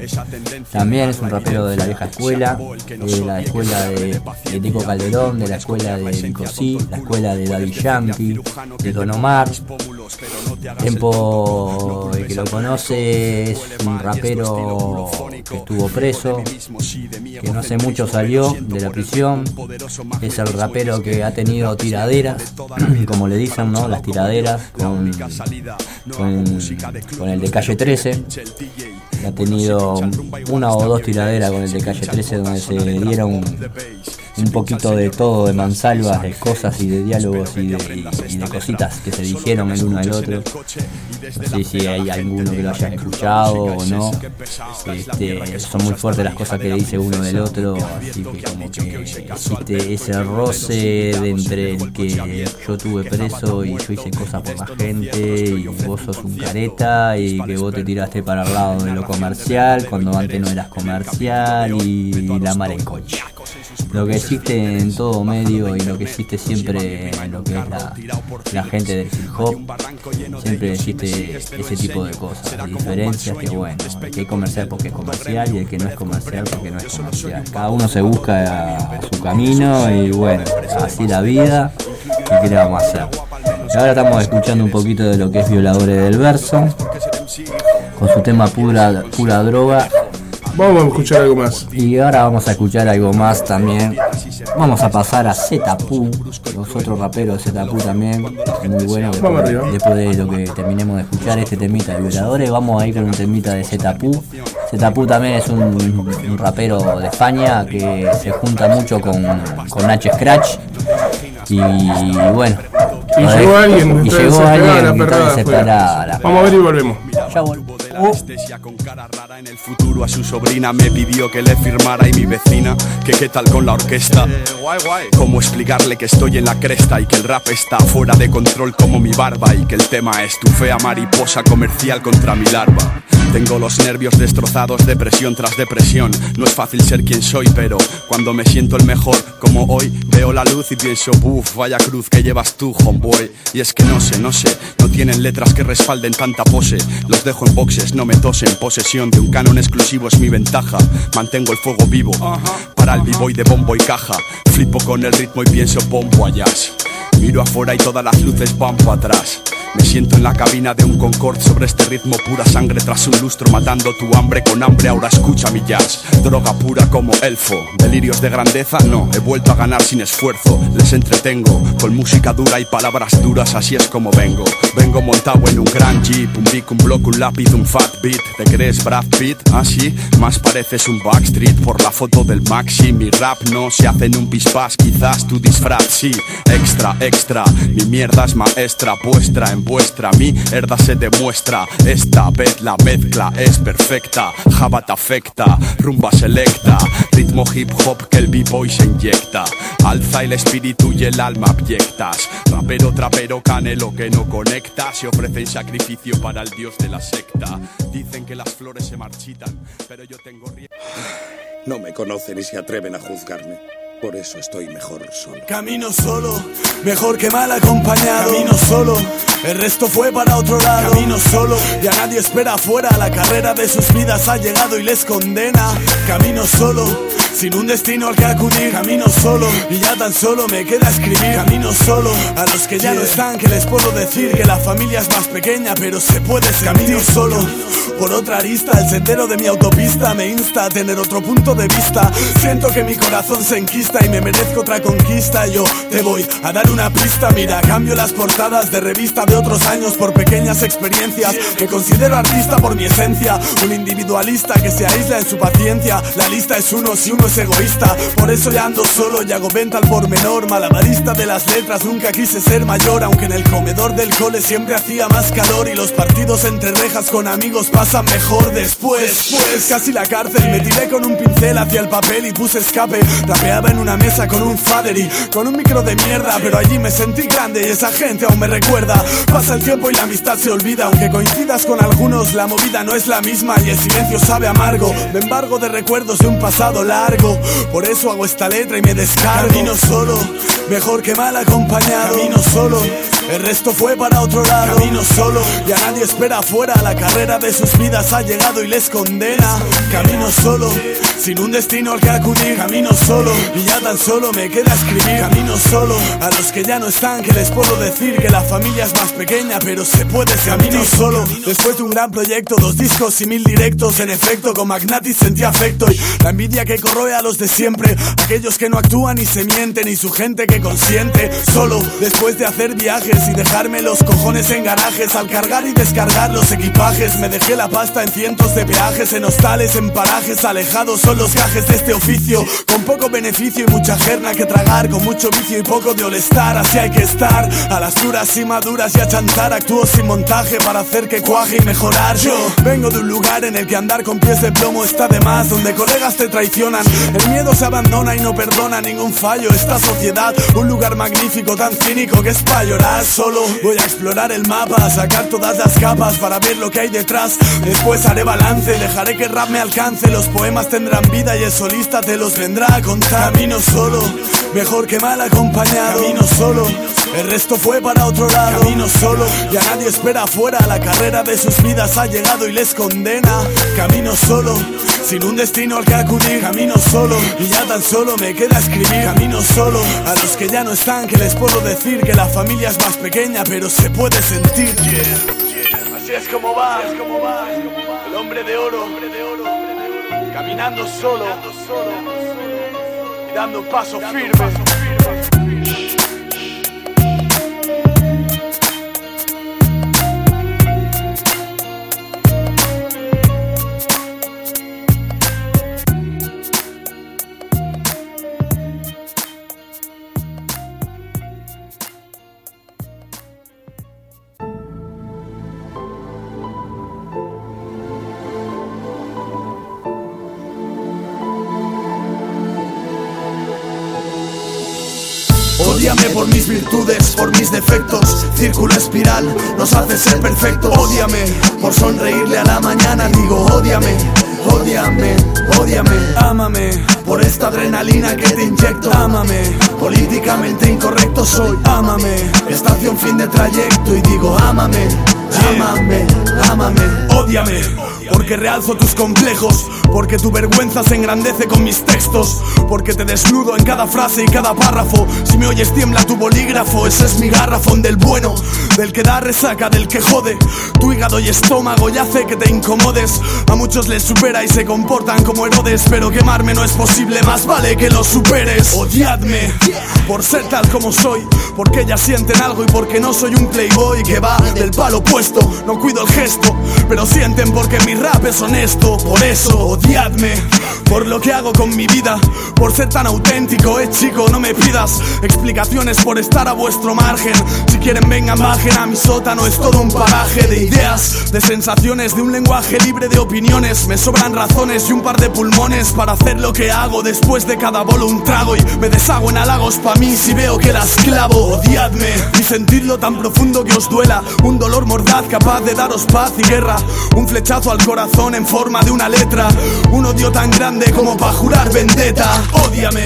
Speaker 11: También es un rapero de la vieja escuela, de la escuela de, de Nico Calderón, de la escuela de Nico C, la escuela de Daddy Yankee, de Don Omar. Tempo, el que lo conoce, es un rapero que estuvo preso, que no hace mucho salió de la prisión. Es el rapero que ha tenido tiraderas, como le dicen, ¿no? Las tiraderas con, con, con el de calle 13. Ha tenido una o dos tiraderas con el de calle 13 donde se dieron un poquito de todo, de mansalvas, de cosas y de diálogos y de, y de cositas que se dijeron el uno al otro. No sé si hay alguno que lo haya escuchado o no. Este, son muy fuertes las cosas que dice uno del otro, así que como que existe ese roce de entre el que yo tuve preso y yo hice cosas por la gente y vos sos un careta y que vos te tiraste para el lado de lo comercial cuando antes no eras comercial y la mar en coche lo que existe en todo medio y lo que existe siempre en lo que es la, la gente del hip hop, siempre existe ese tipo de cosas, de diferencias que bueno, el que es comercial porque es comercial y el que no es comercial porque no es comercial. Cada uno se busca a su camino y bueno, así la vida y qué le vamos a hacer. Y ahora estamos escuchando un poquito de lo que es Violadores del Verso, con su tema pura, pura droga
Speaker 10: Vamos a escuchar algo más.
Speaker 11: y ahora vamos a escuchar algo más también. Vamos a pasar a Zetapu, los otros raperos de Zetapu también, muy bueno.
Speaker 10: Vamos.
Speaker 11: Después de lo que terminemos de escuchar este temita de violadores, vamos a ir con un temita de Zetapu. Zetapu también es un, un rapero de España que se junta mucho con, con H Scratch. Y bueno.
Speaker 10: Y llegó alguien,
Speaker 11: Y llegó alguien
Speaker 10: la
Speaker 11: y
Speaker 10: perrada
Speaker 11: la
Speaker 10: Vamos a ver y volvemos.
Speaker 11: Ya volvemos.
Speaker 18: Anestesia con cara rara en el futuro a su sobrina me pidió que le firmara y mi vecina que qué tal con la orquesta. Cómo explicarle que estoy en la cresta y que el rap está fuera de control como mi barba y que el tema es tu fea mariposa comercial contra mi larva tengo los nervios destrozados depresión tras depresión. No es fácil ser quien soy pero cuando me siento el mejor como hoy veo la luz y pienso buf vaya cruz que llevas tú homeboy y es que no sé no sé no tienen letras que respalden tanta pose. Los dejo en boxes no me tosen posesión de un canon exclusivo es mi ventaja. Mantengo el fuego vivo para el b-boy de bombo y caja. Flipo con el ritmo y pienso bombo allá miro afuera y todas las luces van para atrás. Me siento en la cabina de un Concorde sobre este ritmo pura sangre tras un lustro matando tu hambre con hambre. Ahora escucha mi jazz. Droga pura como elfo. Delirios de grandeza no. He vuelto a ganar sin esfuerzo. Les entretengo con música dura y palabras duras así es como vengo. Vengo montado en un gran jeep un beat un block un lápiz un fat beat. Te crees Brad Pitt así más pareces un backstreet por la foto del maxi. Mi rap no se hace en un pispás quizás tu disfraz sí. Extra extra. Mi mierda es maestra vuestra en vuestra. Mierda se demuestra. Esta vez la es perfecta Java te afecta rumba selecta ritmo hip hop que el b-boy se inyecta alza el espíritu y el alma abyectas rapero trapero canelo que no conecta se ofrece en sacrificio para el dios de la secta dicen que las flores se marchitan pero yo tengo
Speaker 19: No me conocen y se atreven a juzgarme. Por eso estoy mejor solo.
Speaker 20: Camino solo, mejor que mal acompañado. Camino solo, el resto fue para otro lado. Camino solo, y a nadie espera afuera. La carrera de sus vidas ha llegado y les condena. Camino solo, sin un destino al que acudir. Camino solo, y ya tan solo me queda escribir. Camino solo, a los que ya no están, que les puedo decir que la familia es más pequeña, pero se puede ser. Camino solo, por otra arista, el sendero de mi autopista me insta a tener otro punto de vista. Siento que mi corazón se enquista y me merezco otra conquista. Yo te voy a dar una pista. Mira, cambio las portadas de revista de otros años por pequeñas experiencias. Me considero artista por mi esencia, un individualista que se aísla en su paciencia. La lista es uno si uno es egoísta. Por eso ya ando solo y hago venta al por menor. Malabarista de las letras, nunca quise ser mayor. Aunque en el comedor del cole siempre hacía más calor y los partidos entre rejas con amigos pasan mejor después. Pues casi la cárcel, me tiré con un pincel hacia el papel y puse escape. Rapeaba en una mesa con un fadery, con un micro de mierda, pero allí me sentí grande y esa gente aún me recuerda. Pasa el tiempo y la amistad se olvida, aunque coincidas con algunos, la movida no es la misma y el silencio sabe amargo. Me embargo de recuerdos de un pasado largo, por eso hago esta letra y me descargo. Camino solo, mejor que mal acompañado. Camino solo, el resto fue para otro lado. Camino solo, y a nadie espera afuera. La carrera de sus vidas ha llegado y les condena. Camino solo, sin un destino al que acudir. Camino solo, y ya tan solo me queda escribir. Camino solo, a los que ya no están, que les puedo decir que la familia es más pequeña, pero se puede Camino solo, después de un gran proyecto, dos discos y mil directos. En efecto, con Magnatis sentí afecto y la envidia que corroe a los de siempre. Aquellos que no actúan y se mienten, y su gente que consiente. Solo, después de hacer viajes y dejarme los cojones en garajes, al cargar y descargar los equipajes, me dejé la pasta en cientos de peajes, en hostales, en parajes alejados. Son los gajes de este oficio, con poco beneficio y mucha jerna que tragar, con mucho vicio y poco de olestar. Así hay que estar, a las duras y maduras y a chantar. Actúo sin montaje para hacer que cuaje y mejorar. Yo vengo de un lugar en el que andar con pies de plomo está de más, donde colegas te traicionan. El miedo se abandona y no perdona ningún fallo. Esta sociedad, un lugar magnífico, tan cínico que es para llorar. Solo voy a explorar el mapa, sacar todas las capas para ver lo que hay detrás. Después haré balance, dejaré que rap me alcance. Los poemas tendrán vida y el solista te los vendrá a contar. Camino solo, mejor que mal acompañado. Camino solo, el resto fue para otro lado. Camino solo, y a nadie espera afuera. La carrera de sus vidas ha llegado y les condena. Camino solo, sin un destino al que acudir. Camino solo, y ya tan solo me queda escribir. Camino solo, a los que ya no están, que les puedo decir que la familia es más pequeña, pero se puede sentir. Así es como va, el hombre de oro, caminando solo y dando un paso firme. Virtudes, por mis defectos. Círculo espiral nos hace ser perfectos. Ódiame por sonreírle a la mañana. Digo, ódiame, ódiame, ódiame. Ámame por esta adrenalina que te inyecto. Ámame, políticamente incorrecto soy. Ámame, estación fin de trayecto. Y digo, ámame, ámame, ámame. Ódiame. Porque realzo tus complejos, porque tu vergüenza se engrandece con mis textos, porque te desnudo en cada frase y cada párrafo. Si me oyes tiembla tu bolígrafo, ese es mi garrafón del bueno, del que da resaca, del que jode. Tu hígado y estómago ya hace que te incomodes. A muchos les supera y se comportan como Herodes, pero quemarme no es posible, más vale que lo superes. Odiadme por ser tal como soy, porque ellas sienten algo y porque no soy un playboy que va del palo opuesto. No cuido el gesto, pero sienten porque mi rap es honesto. Por eso odiadme por lo que hago con mi vida, por ser tan auténtico. Eh, chico, no me pidas explicaciones por estar a vuestro margen. Si quieren, vengan, bajen a mi sótano. Es todo un paraje de ideas, de sensaciones, de un lenguaje libre de opiniones. Me sobran razones y un par de pulmones para hacer lo que hago después de cada bolo un trago. Y me deshago en halagos pa' mí si veo que las clavo. Odiadme y sentidlo tan profundo que os duela. Un dolor mordaz capaz de daros paz y guerra. Un flechazo al corazón en forma de una letra. Un odio tan grande como para jurar vendetta. Ódiame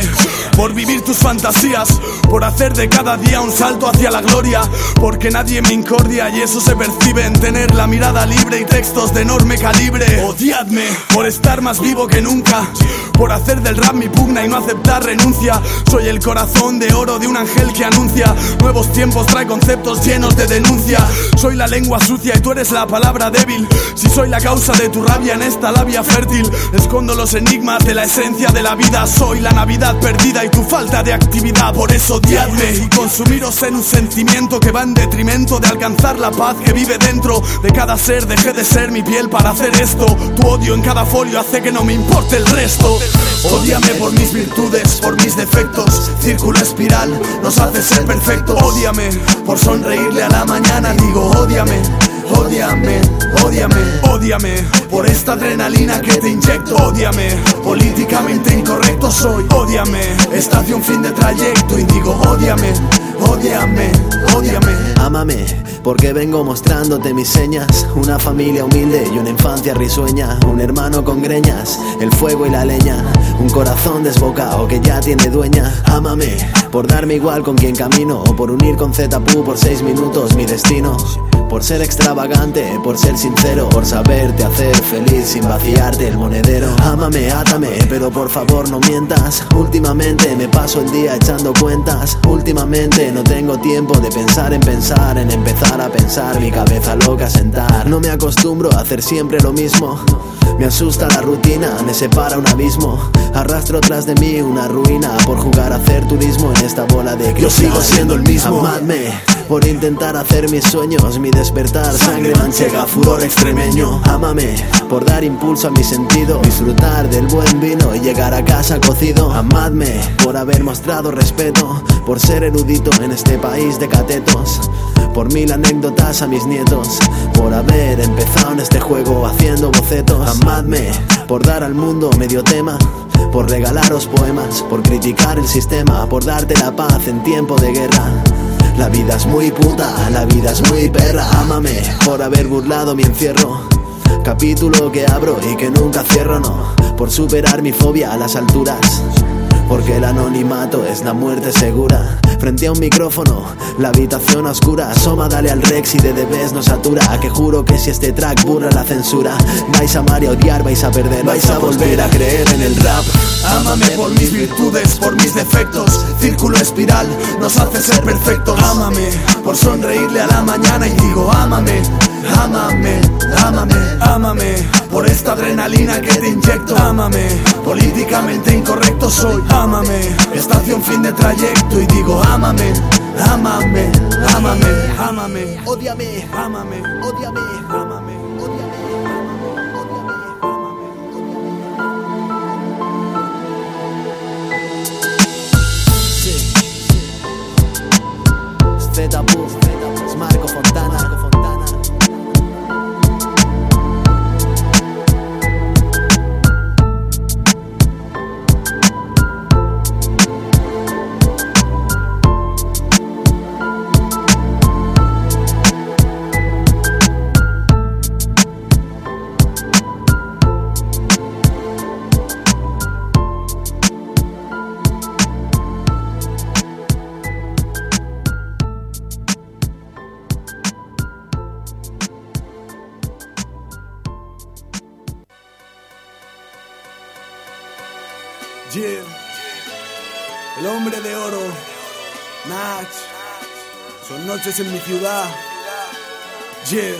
Speaker 20: por vivir tus fantasías, por hacer de cada día un salto hacia la gloria. Porque nadie me incordia y eso se percibe en tener la mirada libre y textos de enorme calibre. Odiadme por estar más vivo que nunca, por hacer del rap mi pugna y no aceptar renuncia. Soy el corazón de oro de un ángel que anuncia nuevos tiempos, trae conceptos llenos de denuncia. Soy la lengua sucia y tú eres la palabra débil. Si soy la causa de tu rabia en esta labia fértil, escondo los enigmas de la esencia de la vida. Soy la Navidad perdida y tu falta de actividad. Por eso odiadme y consumiros en un sentimiento que va en detrimento de alcanzar la paz que vive dentro de cada ser. Dejé de ser mi piel para hacer esto. Tu odio en cada folio hace que no me importe el resto. Odiame por mis virtudes, por mis defectos. Círculo espiral nos hace ser perfectos. Odiame por sonreírle a la mañana. Digo, odiame. Ódiame, ódiame, ódiame Por esta adrenalina que te inyecto Ódiame, políticamente incorrecto soy Ódiame, estación fin de trayecto Y digo, ódiame, ódiame, ódiame
Speaker 21: Ámame, porque vengo mostrándote mis señas. Una familia humilde y una infancia risueña. Un hermano con greñas, el fuego y la leña. Un corazón desbocado que ya tiene dueña. Ámame, por darme igual con quien camino. O por unir con Zpu por seis minutos mi destino. Por ser extravagante, por ser sincero, por saberte hacer feliz sin vaciarte el monedero. Ámame, átame, pero por favor no mientas. Últimamente me paso el día echando cuentas. Últimamente no tengo tiempo de pensar en pensar, en empezar a pensar, mi cabeza loca a sentar. No me acostumbro a hacer siempre lo mismo. Me asusta la rutina, me separa un abismo. Arrastro tras de mí una ruina por jugar a hacer turismo en esta bola de cristal.
Speaker 20: Yo sigo siendo el mismo.
Speaker 21: Amadme por intentar hacer mis sueños, mi despertar, sangre manchega, furor extremeño. Ámame por dar impulso a mi sentido, disfrutar del buen vino y llegar a casa cocido. Amadme por haber mostrado respeto, por ser erudito en este país de catetos. Por mil anécdotas a mis nietos, por haber empezado en este juego haciendo bocetos. Amadme por dar al mundo medio tema, por regalaros poemas, por criticar el sistema, por darte la paz en tiempo de guerra. La vida es muy puta, la vida es muy perra. Ámame por haber burlado mi encierro. Capítulo que abro y que nunca cierro, no. Por superar mi fobia a las alturas. Porque el anonimato es la muerte segura. Frente a un micrófono, la habitación oscura. Asoma, dale al Rex y de debes no satura. Que juro que si este track burla la censura, vais a amar y odiar, vais a perder, vais a volver a creer en el rap.
Speaker 20: Ámame por mis virtudes, por mis defectos. Círculo espiral nos hace ser perfectos. Ámame por sonreírle a la mañana y digo, ámame, ámame, ámame, ámame. Por esta adrenalina que te inyecto. Ámame, políticamente incorrecto soy. Ámame, estación fin de trayecto y digo, ámame, ámame, ámame, ámame.
Speaker 21: Ódiame,
Speaker 20: ámame,
Speaker 21: ódiame,
Speaker 20: ámame.
Speaker 21: Marco Fontana. Marco Fontana.
Speaker 20: Hombre de oro. Nach. Son noches en mi ciudad. Yeah.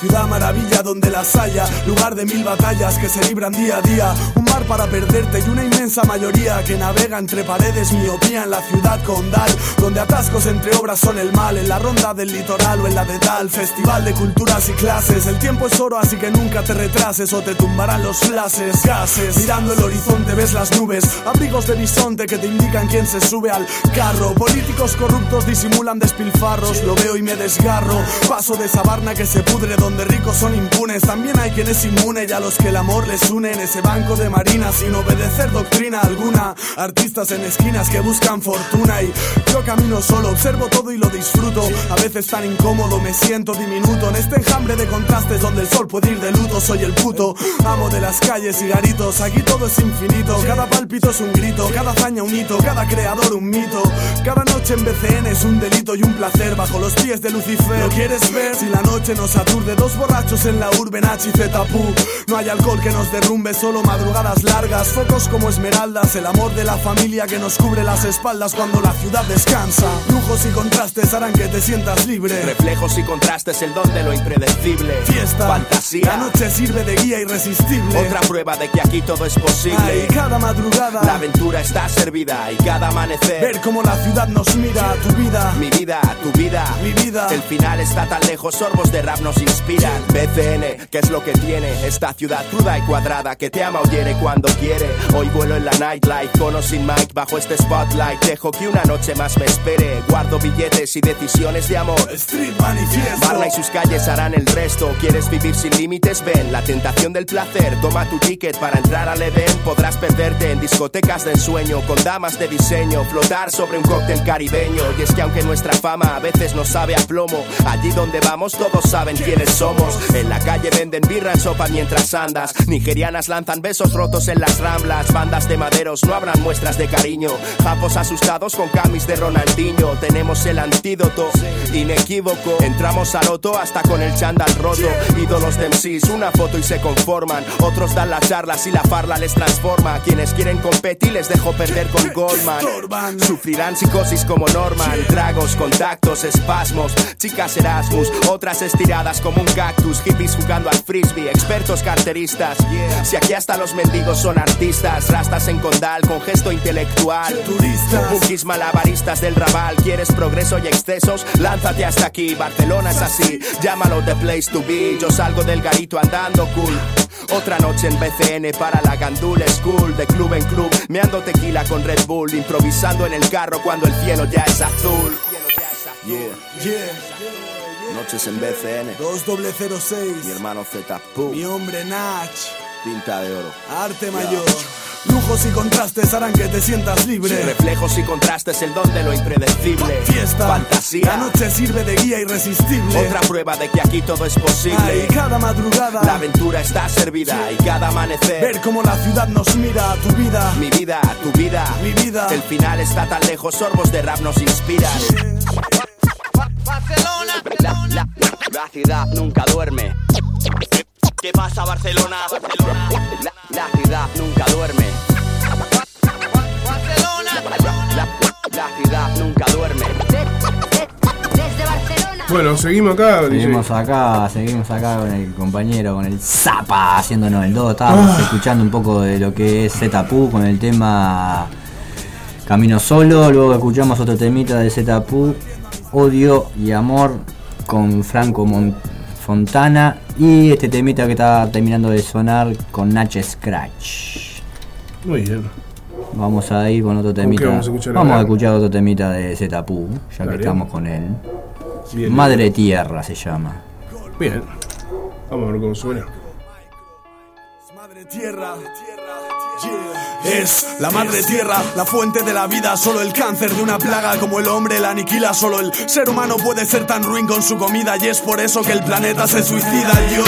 Speaker 20: Ciudad maravilla donde las haya, lugar de mil batallas que se libran día a día, mar para perderte y una inmensa mayoría que navega entre paredes, miopía en la ciudad condal, donde atascos entre obras son el mal, en la ronda del litoral o en la de tal, festival de culturas y clases, el tiempo es oro así que nunca te retrases o te tumbarán los flashes, gases, mirando el horizonte ves las nubes, abrigos de bisonte que te indican quién se sube al carro, políticos corruptos disimulan despilfarros, lo veo y me desgarro, paso de sabarna que se pudre donde ricos son impunes. También hay quien es inmune y a los que el amor les une en ese banco de sin obedecer doctrina alguna. Artistas en esquinas que buscan fortuna y yo camino solo, observo todo y lo disfruto. A veces tan incómodo me siento diminuto en este enjambre de contrastes donde el sol puede ir de luto. Soy el puto amo de las calles y garitos. Aquí todo es infinito, cada pálpito es un grito, cada hazaña un hito, cada creador un mito. Cada noche en BCN es un delito y un placer bajo los pies de Lucifer. ¿Lo quieres ver? Si la noche nos aturde, dos borrachos en la urbe, Nachi Zetapú. No hay alcohol que nos derrumbe, solo madrugadas largas, focos como esmeraldas, el amor de la familia que nos cubre las espaldas cuando la ciudad descansa. Lujos y contrastes harán que te sientas libre.
Speaker 22: Reflejos y contrastes, el don de lo impredecible.
Speaker 20: Fiesta,
Speaker 22: fantasía.
Speaker 20: La noche sirve de guía irresistible.
Speaker 22: Otra prueba de que aquí todo es posible.
Speaker 20: Ay, cada madrugada,
Speaker 22: La aventura está servida y cada amanecer.
Speaker 20: ver cómo la ciudad nos mira, tu vida.
Speaker 22: Mi vida, tu vida,
Speaker 20: Mi vida.
Speaker 22: El final está tan lejos, sorbos de rap nos inspiran. BCN, ¿qué es lo que tiene? Esta ciudad cruda y cuadrada que te ama o hiere cuando quiere. Hoy vuelo en la nightlife, con o sin mic, bajo este spotlight. Dejo que una noche más me espere. Guardo billetes y decisiones de amor.
Speaker 20: Street manifiesto.
Speaker 22: Barla y sus calles harán el resto. ¿Quieres vivir sin límites? Ven, la tentación del placer. Toma tu ticket para entrar al Edén. Podrás perderte en discotecas de ensueño, con damas de diseño, flotar sobre un cóctel caribeño. Y es que aunque nuestra fama a veces nos sabe a plomo, allí donde vamos todos saben quiénes somos. En la calle venden birra en sopa mientras andas. Nigerianas lanzan besos rotos en las ramblas. Bandas de maderos no habrán muestras de cariño. Japos asustados con camis de Ronaldinho. Tenemos el antídoto inequívoco. Entramos al loto hasta con el chándal roto. Ídolos de MCs, una foto y se conforman. Otros dan las charlas y la farla les transforma. Quienes quieren competir les dejo perder con Goldman. Sufrirán psicosis como Norman. Tragos, contactos, espasmos. Chicas Erasmus, otras estiradas como un cactus. Hippies jugando al frisbee, expertos carteristas. Si aquí hasta los mendigos son artistas. Rastas en condal con gesto intelectual.
Speaker 20: Turistas.
Speaker 22: Punkis malabaristas del rabal. ¿Quieres progreso y excesos? Lánzate hasta aquí. Barcelona es así. Llámalo the place to be. Yo salgo del garito andando cool. Otra noche en BCN para la Gandul School. De club en club. Meando tequila con Red Bull. Improvisando en el carro cuando el cielo ya es azul.
Speaker 20: Yeah. Yeah.
Speaker 22: Noches en BCN.
Speaker 20: 2006.
Speaker 22: Mi hermano Z.
Speaker 20: Mi hombre Nach.
Speaker 22: Tinta de oro.
Speaker 20: Arte mayor. Lujos y contrastes harán que te sientas libre.
Speaker 22: Reflejos y contrastes, el don de lo impredecible.
Speaker 20: Fiesta.
Speaker 22: Fantasía.
Speaker 20: La noche sirve de guía irresistible.
Speaker 22: Otra prueba de que aquí todo es posible.
Speaker 20: Ay, cada madrugada.
Speaker 22: La aventura está servida y cada amanecer.
Speaker 20: Ver cómo la ciudad nos mira, tu vida.
Speaker 22: Mi vida, tu vida.
Speaker 20: Mi vida.
Speaker 22: El final está tan lejos, sorbos de rap nos inspiran.
Speaker 23: Barcelona, la, la, la ciudad nunca duerme. ¿Qué pasa Barcelona? Barcelona. La, la ciudad nunca duerme. Barcelona, la, la, la ciudad nunca duerme.
Speaker 24: Desde Barcelona.
Speaker 10: Bueno, seguimos acá. DJ.
Speaker 11: Seguimos acá, seguimos acá con el compañero, con el Zapa, haciéndonos el do. Estábamos
Speaker 10: Ah.
Speaker 11: escuchando un poco de lo que es Zetapu con el tema Camino Solo. Luego escuchamos otro temita de Zetapu, Odio y Amor con Franco Mon- Fontana. Y este temita que está terminando de sonar con Nach Scratch.
Speaker 10: Muy bien.
Speaker 11: Vamos a ir con otro temita.
Speaker 10: vamos a escuchar
Speaker 11: Vamos
Speaker 10: ahora?
Speaker 11: a escuchar otro temita de Zetapu, ya que estamos con él.
Speaker 10: Bien.
Speaker 11: Madre Tierra se llama.
Speaker 10: Bien. Vamos a ver cómo suena.
Speaker 20: Madre tierra. Es la madre tierra, la fuente de la vida, solo el cáncer de una plaga como el hombre la aniquila, solo el ser humano puede ser tan ruin con su comida y es por eso que el planeta se suicida, yo.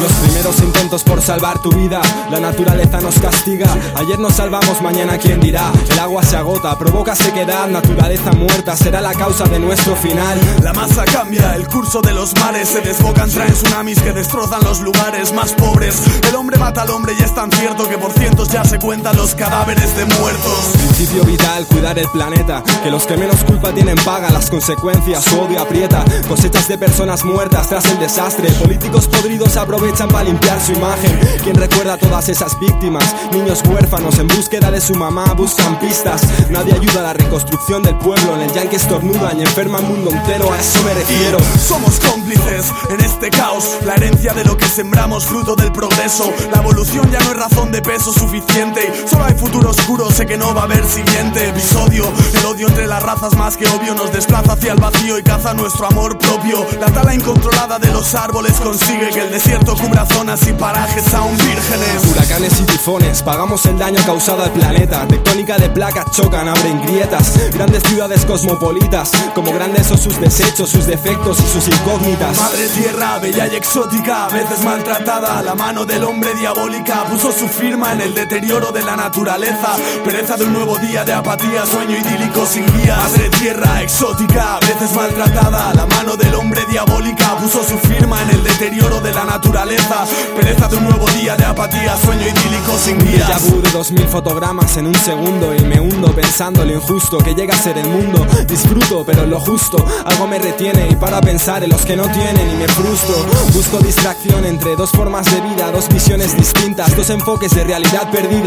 Speaker 25: Los primeros intentos por salvar tu vida, la naturaleza nos castiga. Ayer nos salvamos, mañana quién dirá. El agua se agota, provoca sequedad, naturaleza muerta será la causa de nuestro final.
Speaker 20: La masa cambia, el curso de los mares se desbocan, traen tsunamis que destrozan los lugares más pobres. El hombre mata al hombre y es tan cierto que por cientos ya se cuentan los cadáveres de muertos.
Speaker 25: Principio vital, cuidar el planeta. Que los que menos culpa tienen pagan las consecuencias. Su odio aprieta. Cosechas de personas muertas tras el desastre. Políticos podridos aprovechan para limpiar su imagen. ¿Quién recuerda a todas esas víctimas? Niños huérfanos en búsqueda de su mamá buscan pistas. Nadie ayuda a la reconstrucción del pueblo. En el yankee estornudan y enferma el mundo entero. A eso me refiero.
Speaker 20: Somos cómplices en este caos, la herencia de lo que sembramos, fruto del progreso. La evolución ya no es razón de peso suficiente. Y Solo hay futuro oscuro, sé que no va a haber siguiente episodio. El odio entre las razas más que obvio nos desplaza hacia el vacío y caza nuestro amor propio. La tala incontrolada de los árboles consigue que el desierto cubra zonas y parajes aún vírgenes.
Speaker 25: Huracanes y tifones, pagamos el daño causado al planeta. Tectónica de placas chocan, abren grietas. Grandes ciudades cosmopolitas, como grandes son sus desechos, sus defectos y sus incógnitas.
Speaker 20: Madre tierra, bella y exótica, a veces maltratada, la mano del hombre diabólica puso su firma en el deterioro de la naturaleza. Pereza de un nuevo día de apatía, sueño idílico sin guía. Madre tierra, exótica, a veces maltratada, la mano del hombre diabólica puso su firma en el deterioro de la naturaleza. Pereza de un nuevo día de apatía, sueño idílico sin
Speaker 25: vu de dos mil fotogramas en un segundo y me hundo pensando lo injusto que llega a ser el mundo. Disfruto, pero lo justo, algo me retiene y para pensar en los que no tienen y me frustro. Busco distracción entre dos formas de vida, dos visiones distintas, dos enfoques de realidad perdida.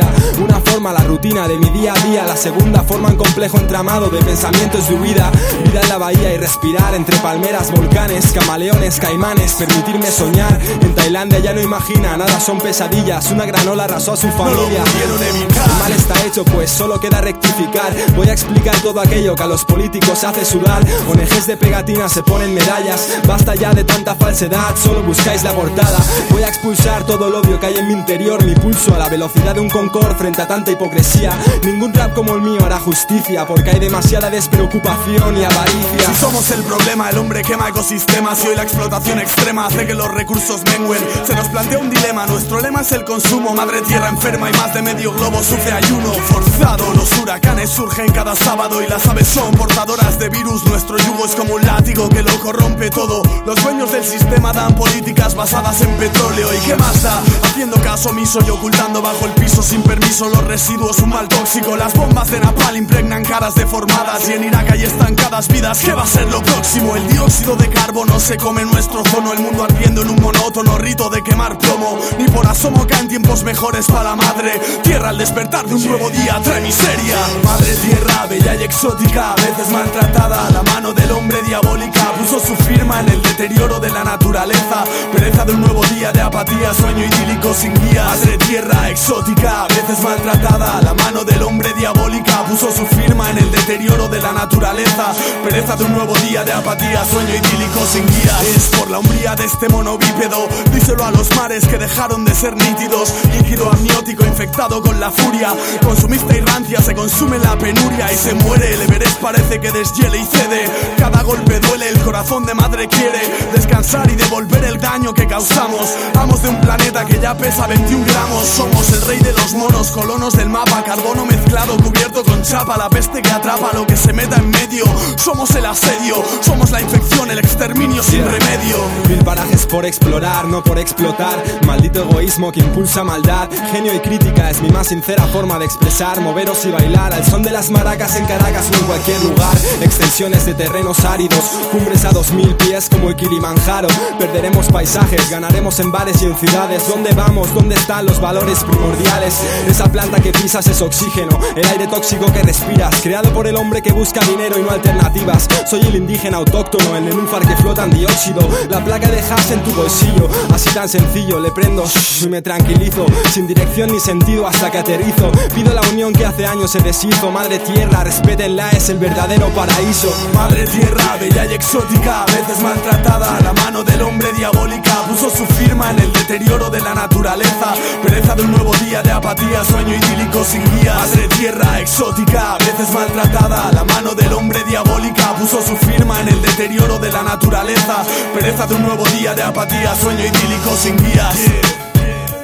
Speaker 25: Una forma la rutina de mi día a día, la segunda forma un complejo entramado de pensamientos de huida. Vida en la bahía y respirar entre palmeras, volcanes, camaleones, caimanes, permitirme soñar. En Tailandia ya no imagina, nada son pesadillas, una granola arrasó a su familia. El mal está hecho, pues solo queda rectificar. Voy a explicar todo aquello que a los políticos hace sudar. ONGs de pegatinas se ponen medallas. Basta ya de tanta falsedad, solo buscáis la portada. Voy a expulsar todo el odio que hay en mi interior, mi pulso a la velocidad de un Frente a tanta hipocresía. Ningún rap como el mío hará justicia, porque hay demasiada despreocupación y avaricia.
Speaker 20: Si somos el problema, el hombre quema ecosistemas y hoy la explotación extrema hace que los recursos menguen. Se nos plantea un dilema, nuestro lema es el consumo. Madre tierra enferma y más de medio globo sufre ayuno forzado. Los huracanes surgen cada sábado y las aves son portadoras de virus. Nuestro yugo es como un látigo que lo corrompe todo. Los dueños del sistema dan políticas basadas en petróleo. ¿Y qué más da? Haciendo caso omiso y ocultando bajo el piso sin permiso los residuos, un mal tóxico. Las bombas de Napal impregnan caras deformadas y en Irak hay estancadas vidas. ¿Qué va a ser lo próximo? El dióxido de carbono se come nuestro zono, el mundo ardiendo en un monótono rito de quemar plomo. Ni por asomo caen tiempos mejores para la madre. Tierra al despertar de un nuevo día trae miseria. Madre tierra, bella y exótica, a veces maltratada. La mano del hombre diabólica puso su firma en el deterioro de la naturaleza. Pereza de un nuevo día de apatía, sueño idílico sin guía. Madre tierra exótica, a veces maltratada. La mano del hombre diabólica puso su firma en el deterioro de la naturaleza. Pereza de un nuevo día de apatía, sueño idílico sin guías. Es por la umbría de este mono bípedo. Díselo a los mares que dejaron de ser nítidos. Líquido amniótico infectado con la furia. Consumista y rancia se consume la penuria y se muere. El Everest parece que deshiele y cede. Cada golpe duele, el corazón de madre quiere descansar y devolver el daño que causamos. Amos de un planeta que ya pesa 21 gramos. Somos el rey de los monos, colonos del mapa. Carbono mezclado, cubierto con chapa. La peste que atrapa lo que se meta en medio. Somos el asedio, somos la infección, el exterminio sin remedio.
Speaker 25: Mil parajes por explorar, no por explotar. Maldito egoísmo que impulsa maldad. Genio y crítica es mi más sincera forma de expresar. Moveros y bailar al son de las maracas en Caracas o en cualquier lugar. Extensiones de terrenos áridos, cumbres a dos mil pies como el Kilimanjaro. Perderemos paisajes, ganaremos en bares y en ciudades. ¿Dónde vamos? ¿Dónde están los valores primordiales? Esa planta que pisas es oxígeno, el aire tóxico que respiras. Creado por el hombre que busca dinero y no alternativas. Soy el indígena autóctono, el nenúfar que flota en dióxido. La placa de hash en tu bolsillo, así tan sencillo. Le prendo y me tranquilizo, sin dirección ni sentido hasta que aterrizo. Pido la unión que hace años se deshizo. Madre tierra, respétenla, es el verdadero paraíso.
Speaker 20: Madre tierra, bella y exótica, a veces maltratada. La mano del hombre diabólica puso su firma en el deterioro de la naturaleza. Pereza de un nuevo día de apatía, sueño idílico sin guías. Madre tierra, exótica, a veces maltratada. La mano del hombre diabólica puso su firma en el deterioro de la naturaleza. Pereza de un nuevo día de apatía, sueño idílico sin guías.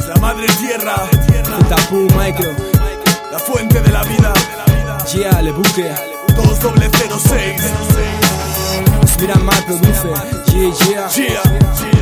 Speaker 20: La madre tierra,
Speaker 25: Tapu, micro,
Speaker 20: la fuente de la vida.
Speaker 25: yeah, le buque.
Speaker 20: 2006.
Speaker 25: Mira mal produce, yeah, yeah.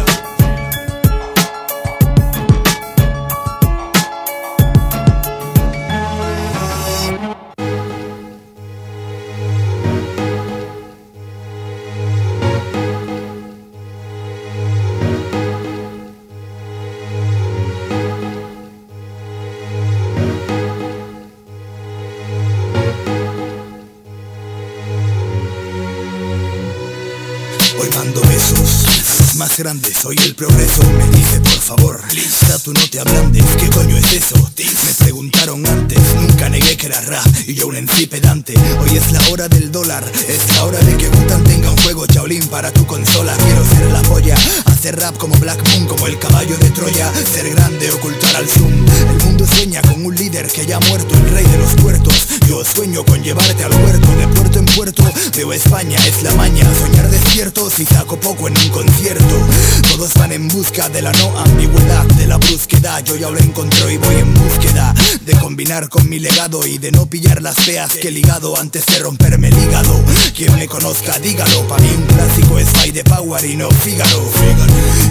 Speaker 26: Más grandes, soy el progreso. Me dice por favor, Lisa tú no te ablandes ¿Qué coño es eso? Me preguntaron antes, nunca negué que era rap Y yo un MC pedante Hoy es la hora del dólar, es la hora de que Butan tenga un juego Shaolin para tu consola. Quiero ser la polla, hacer rap como Black Moon Como el caballo de Troya, ser grande, ocultar al zoom. El mundo sueña con un líder que ya ha muerto El rey de los puertos, yo sueño con llevarte al huerto De puerto en puerto, veo España, es la maña Soñar despierto si saco poco en un concierto todos van en busca de la no ambigüedad De yo ya lo encontré y voy en búsqueda De combinar con mi legado y de no pillar las feas que he ligado Antes de romperme el hígado. Quien me conozca dígalo, pa' mí un clásico es Fight the Power y no Fígaro.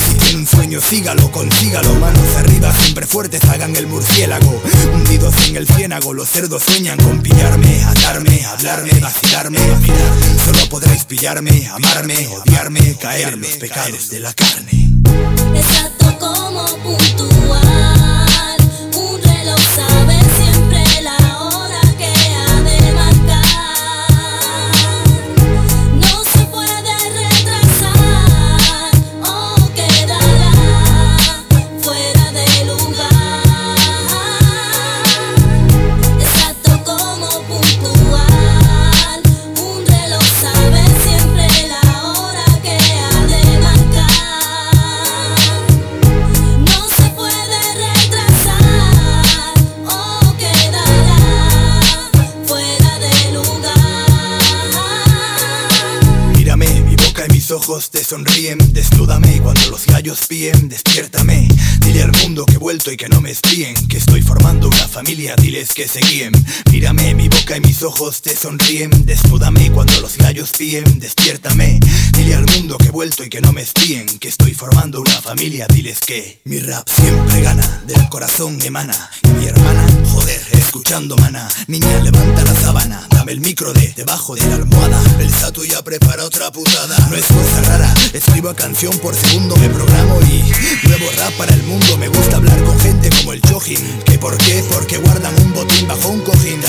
Speaker 26: Si tiene un sueño sígalo, consígalo. Manos arriba, siempre fuertes, hagan el murciélago. Hundidos en el ciénago, los cerdos sueñan con pillarme Atarme, hablarme, vacilarme. Solo podréis pillarme, amarme, odiarme, caer los pecados de la carne.
Speaker 27: Como puntual, un reloj
Speaker 26: te sonríen Desnúdame cuando los gallos píen Despiértame, dile al mundo que he vuelto y que no me espíen Que estoy formando una familia, diles que se guíen Mírame, mi boca y mis ojos te sonríen Desnúdame cuando los gallos píen Despiértame, dile al mundo que he vuelto y que no me espíen Que estoy formando una familia, diles que Mi rap siempre gana, del corazón emana Y mi hermana, joder, escuchando mana Niña, levanta la sábana, dame el micro de debajo de la almohada El Satu ya prepara otra putada No es cosa rara, escribo canción por segundo Me programo y nuevo rap para el mundo. Me gusta hablar con gente como el Chojin ¿Que por qué? Porque guardan un botín bajo un cojín.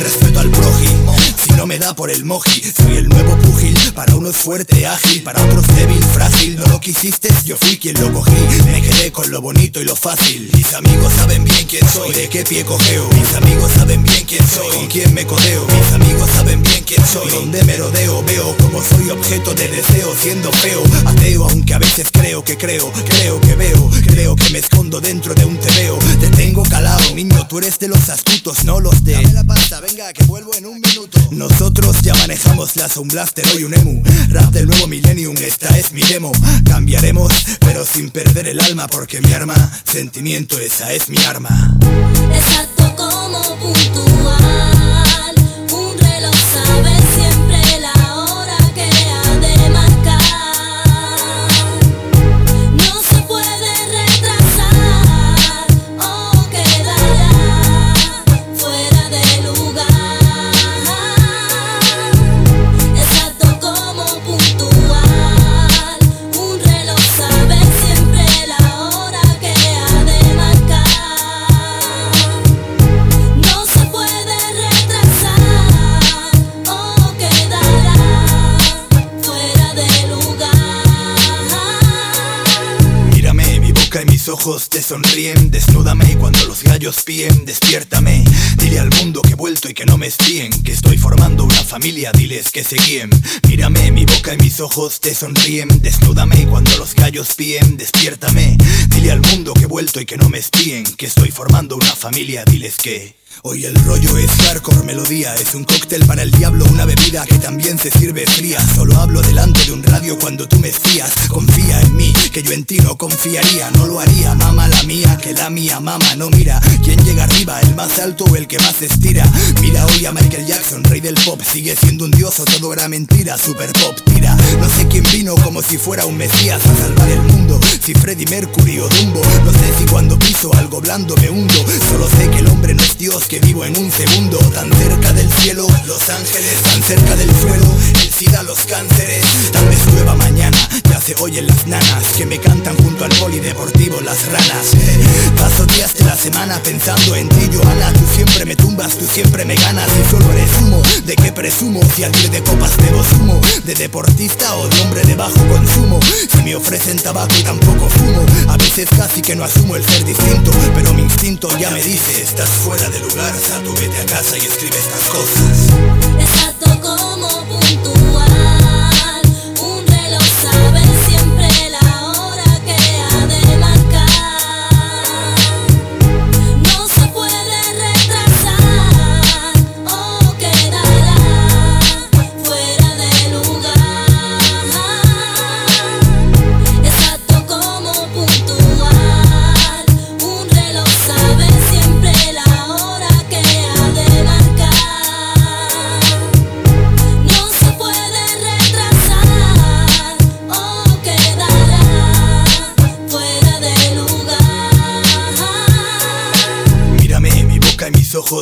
Speaker 26: Respeto al prójimo Si no me da por el moji. Soy el nuevo pugil Para unos fuerte, ágil Para otros débil, frágil. No lo quisiste, yo fui quien lo cogí. Me quedé con lo bonito y lo fácil. Mis amigos saben bien quién soy. De qué pie cogeo Mis amigos saben bien quién soy. Con quién me codeo Mis amigos saben bien quién soy. Donde me rodeo Veo como soy objeto de deseo Siendo feo, ateo Aunque a veces creo que creo Creo que veo Creo que me escondo dentro de un tebeo. Te tengo calado Niño, tú eres de los astutos No los de Dame la pasta, venga que vuelvo en un minuto. Nosotros ya manejamos la Sound Blaster Hoy un emu. Rap del nuevo millennium Esta es mi demo. Cambiaremos Pero sin perder el alma Porque mi arma Sentimiento, esa es mi arma.
Speaker 27: Exacto como puntual, un reloj sabe
Speaker 26: sonríen Desnúdame cuando los gallos píen Despiértame, dile al mundo que he vuelto y que no me espíen Que estoy formando una familia, diles que se guíen. Mírame, mi boca y mis ojos te sonríen Desnúdame cuando los gallos píen Despiértame, dile al mundo que he vuelto y que no me espíen Que estoy formando una familia, diles que Hoy el rollo es hardcore melodía Es un cóctel para el diablo, una bebida que también se sirve fría. Solo hablo delante de un radio cuando tú me espías Confía en mí, que yo en ti no confiaría. No lo haría, mama la mía, que la mía mama No mira, quién llega arriba, el más alto o el que más estira. Mira hoy a Michael Jackson, rey del pop. Sigue siendo un dios o todo era mentira. Super pop tira, no sé quién vino como si fuera un mesías A salvar el mundo, si Freddie Mercury o Dumbo No sé si cuando piso algo blando me hundo. Solo sé que el hombre no es Dios, que vivo en un segundo. Tan cerca del cielo, los ángeles tan cerca del suelo. El SIDA, los cánceres, tal vez llueva mañana. Ya se oyen las nanas que me cantan junto al polideportivo las ranas. Paso días de la semana pensando en ti Johanna, tú siempre me tumbas tus siempre me ganas. Y solo eres humo ¿De qué presumo? Si al ir de copas bebo zumo ¿De deportista o de hombre de bajo consumo? Si me ofrecen tabaco y tampoco fumo A veces casi que no asumo el ser distinto. Pero mi instinto ya me dice Estás fuera de lugar, Sato, vete a casa y escribe estas cosas
Speaker 27: Exacto como puntual.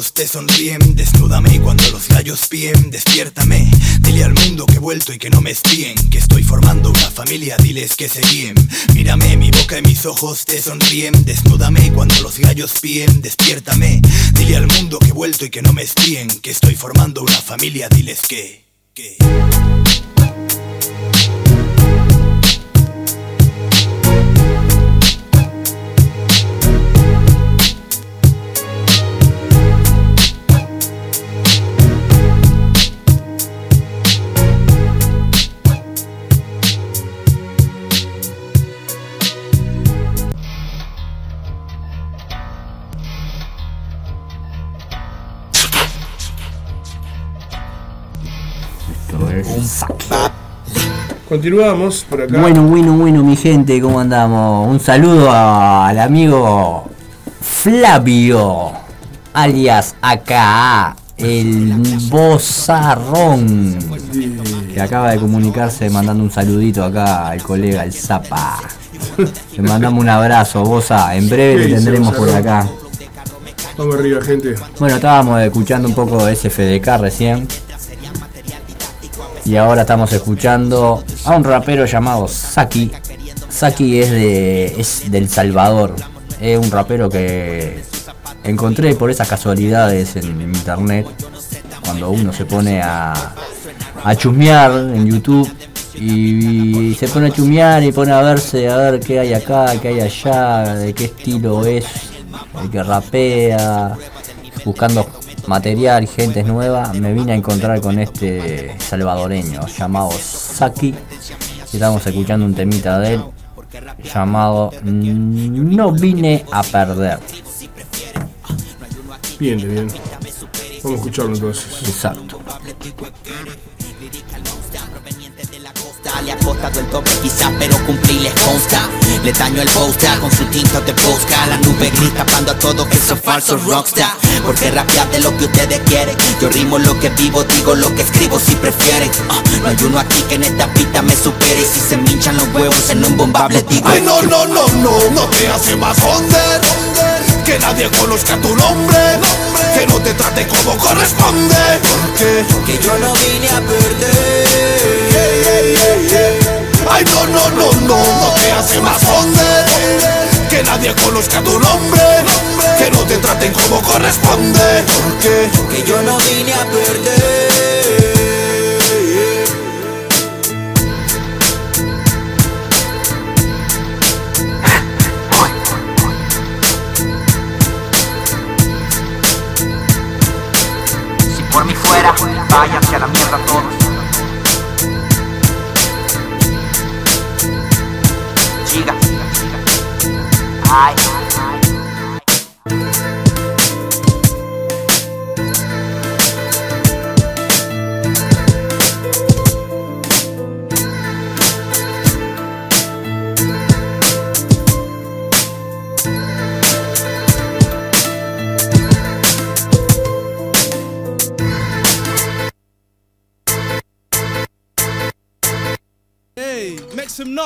Speaker 26: Te sonríen Desnúdame cuando los gallos píen Despiértame, dile al mundo que he vuelto y que no me espíen Que estoy formando una familia, diles que se guíen. Mírame, mi boca y mis ojos te sonríen Desnúdame cuando los gallos píen Despiértame, dile al mundo que he vuelto y que no me espíen Que estoy formando una familia, diles que...
Speaker 10: Continuamos por acá.
Speaker 11: Bueno, bueno, bueno, mi gente, ¿cómo andamos? Un saludo a- al amigo Flavio, alias AKA, el bozarrón, que acaba de comunicarse mandando un saludito acá al colega, el Zapa. Le mandamos un abrazo, Boza, en breve
Speaker 10: ¿Qué
Speaker 11: te
Speaker 10: dice
Speaker 11: tendremos por acá.
Speaker 10: Vamos arriba, gente.
Speaker 11: Bueno, estábamos escuchando un poco de SFDK recién. Y ahora estamos escuchando a un rapero llamado Saki. Saki es de es del Salvador. Es un rapero que encontré por esas casualidades en, internet. Cuando uno se pone a, a chusmear en YouTube y, se pone a chusmear y pone a verse a ver qué hay acá, qué hay allá, de qué estilo es, el que rapea, buscando material, gente nueva, me vine a encontrar con este salvadoreño llamado Saki. Estamos escuchando un temita de él llamado No vine a perder.
Speaker 10: Bien, bien. Vamos a escucharlo entonces.
Speaker 11: Exacto.
Speaker 6: Le ha costado el tope quizás, pero cumplí les consta. Le daño el posta con su tinto de posca La nube gris tapando a todos esos falsos rockstar. Porque rapear de lo que ustedes quieren Yo rimo lo que vivo, digo lo que escribo si prefieren. Ah, No hay uno aquí que en esta pista me supere. Y si se me hinchan los huevos en un bombable digo
Speaker 20: Ay, no, no, no, no, no te hace más onder Que nadie conozca tu nombre. Que no te trate como corresponde. Porque
Speaker 6: Que yo no vine a perder
Speaker 20: Ay, no, no, no, no, no te hace más onder Que nadie conozca tu nombre. Que no te traten como corresponde. Porque
Speaker 6: Que yo no vine a perder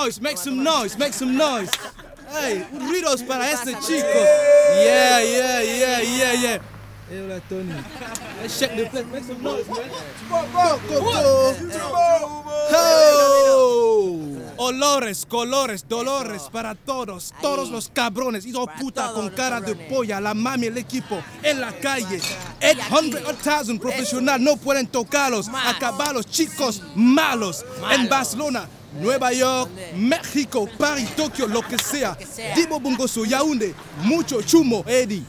Speaker 28: noise, make some noise, make some noise. Hey, ruidos para este chico. Yeah, yeah, yeah, yeah, yeah. Hey, hola Tony. Hey, shake the place, make some noise, man. Ho! Olores, colores, dolores para todos, todos los cabrones, hijo puta con cara de polla, la mami, el equipo, en la calle. 800 o 1000 profesional, no pueden tocarlos, acabarlos, chicos malos. En Barcelona, Nueva York, México, París, Tokio, lo que sea. Divo Bungoso, Yaoundé, mucho chumo, Eddie.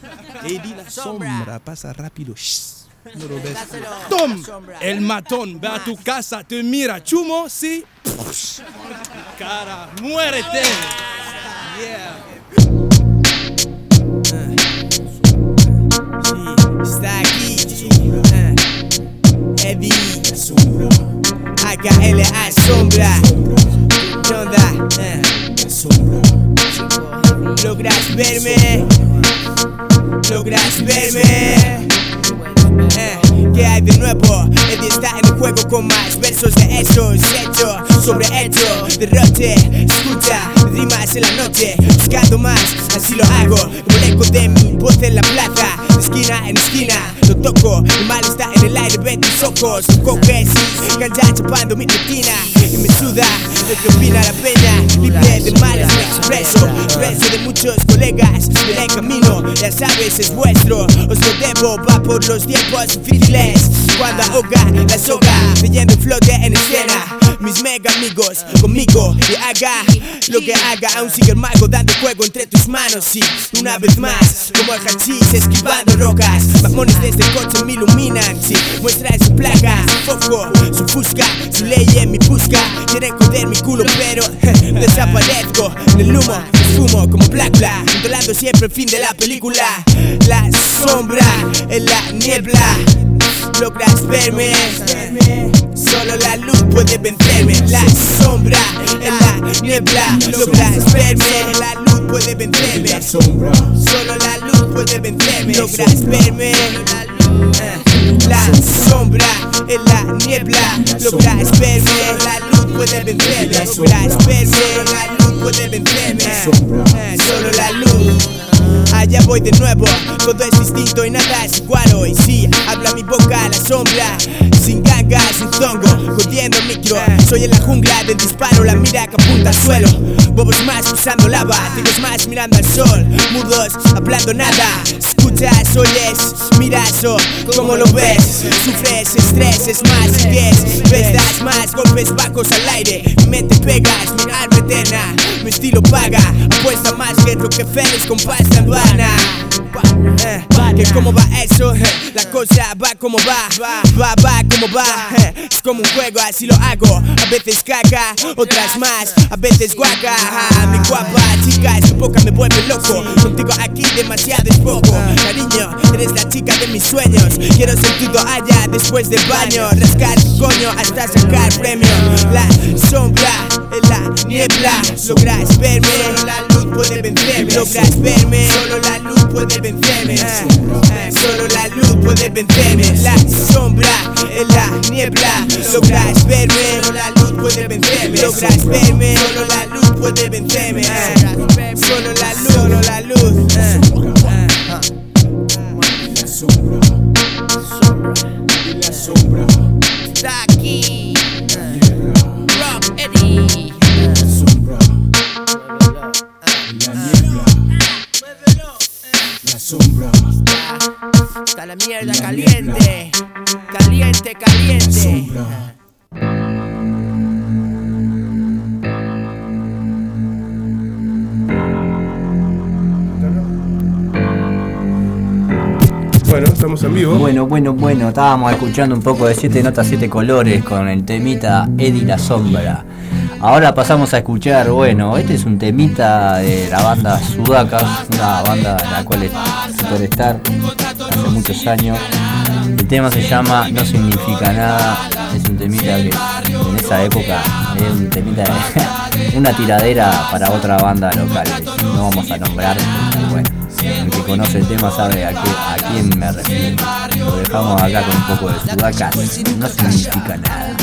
Speaker 28: Eddie la sombra, pasa rápido. No lo ves. Tom, el matón, ve a tu casa, te mira, chumo, sí. Cara, muérete. Yeah.
Speaker 4: Está aquí. eh, Eddie. AKLA Sombra. ¿Qué onda? Logras verme. Logras verme. Eh, ¿Qué hay de nuevo? Eddie está en el juego con más versos de hechos sobre hecho, derrote, escucha, rimas en la noche, buscando más, así lo hago, como el eco de mi voz en la plaza, de esquina en esquina, lo toco, el mal está en el aire, ve tus ojos, coges cancha chapando mi retina, y me suda, lo que opina la pena, libre de males me expreso, preso de muchos colegas, en el camino, ya sabes, es vuestro, os lo debo, va por los cuando ahoga la soga, leyendo en flote en escena, mis mega amigos conmigo y haga lo que haga, aún sigue el mago dando fuego entre tus manos. Y una vez más, como el hachís esquivando rocas, mamones desde el coche me iluminan, sí, muestra su placa, su foco, su fusca, su ley en mi busca, quieren joder mi culo pero desaparezco en el humo, fumo como Black Black, controlando siempre el fin de la película, la sombra en la niebla, logras verme. Solo la luz puede vencerme, la sombra en la niebla. Logras verme, la luz puede vencerme. Solo la luz puede vencerme. Logras verme. La sombra en la niebla. Logras verme, la luz puede vencerme. Logras verme, la luz puede vencerme. Solo la luz. Allá voy de nuevo, todo es distinto y nada es igual hoy. Sí, habla mi boca, la sombra, sin gangas, sin zongo, jodiendo micro. Soy en la jungla del disparo, la mira que apunta al suelo. Bobos más usando lava, tigres más mirando al sol, mudos hablando nada. Escuchas, oyes, miras o como lo ves. Sufres estrés, es más, sigues, ves, das más golpes bajos al aire. Mi mente pegas, mi alma eterna, mi estilo paga. Apuesta más que Rockefeller con pasta en Eh, que cómo va eso, Eh, la cosa va como va, va, va como va, Eh, es como un juego, así lo hago, a veces caca, otras más, a veces guaca, Ah, mi guapa chica, es tu boca me vuelve loco, contigo aquí demasiado es poco, cariño, eres la chica de mis sueños, quiero sentir allá después del baño, rascar coño hasta sacar premio, la sombra en la niebla, logras verme, la luz puede vencerme, logras verme, solo la luz puede vencerme, eh, solo la luz puede vencerme, la sombra en la niebla, logras verme, solo la luz puede vencerme, logras verme, solo la luz puede vencerme, eh, solo la luz, solo la luz, eh,
Speaker 29: La sombra. La sombra.
Speaker 4: está aquí,
Speaker 29: sombra.
Speaker 4: Está la mierda caliente, caliente, caliente.
Speaker 10: Bueno, estamos en vivo.
Speaker 11: Bueno, bueno, bueno, estábamos escuchando un poco de 7 notas, 7 colores con el temita Eddie la Sombra. Ahora pasamos a escuchar, bueno, este es un temita de la banda Sudaca, una banda en la cual es Superstar hace muchos años. El tema se llama No significa nada, es un temita que en esa época es un temita de una tiradera para otra banda local. No vamos a nombrar, porque, bueno, el que conoce el tema sabe a, a quién me refiero. Lo dejamos acá con un poco de Sudaca, no significa nada.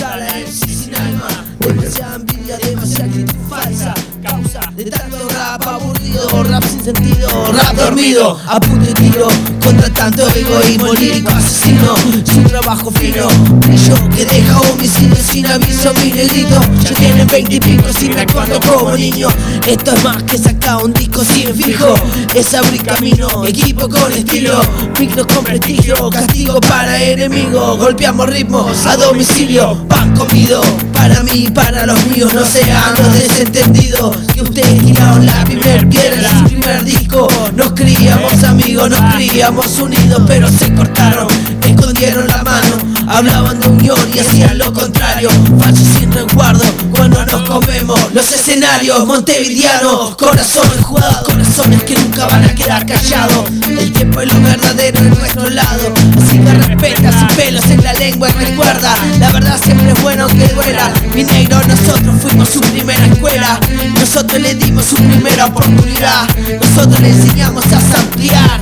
Speaker 29: Rap
Speaker 4: sin sentido, rap dormido, a punto de tiro, contra tanto egoísmo lírico asesino, su trabajo fino, brillo que deja homicidio sin aviso, mi negrito, ya tienen 20 y pico, sigue actuando como niño, esto es más que sacar un disco sin fijo, es abrir camino, equipo con estilo, micro con prestigio, castigo para enemigos, golpeamos ritmos a domicilio, pan comido, para mí, para los míos, no sean los desentendidos, que ustedes tiraron la primer piedra, su primer disco, nos criamos amigos, nos criamos unidos, pero se cortaron, escondieron la mano, hablaban de unión y hacían lo contrario, falsos sin resguardo, cuando nos comemos los escenarios. Montevideanos, corazones jugados, corazones que nunca van a quedar callados, el tiempo es lo verdadero en nuestro lado, así que respeta sin pelos en la lengua y recuerda, la verdad siempre es bueno que duela, mi nosotros fuimos su primera escuela, nosotros le dimos su primera oportunidad, nosotros le enseñamos a samplear,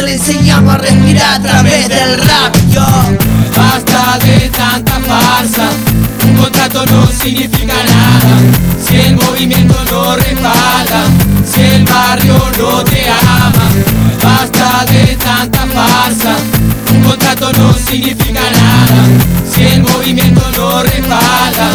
Speaker 4: le enseñamos a respirar a través del rap, yo.
Speaker 15: Basta de tanta farsa, un contrato no significa nada. Si el movimiento no respalda, si el barrio no te ama. Basta de tanta farsa, un contrato no significa nada. Si el movimiento no respalda,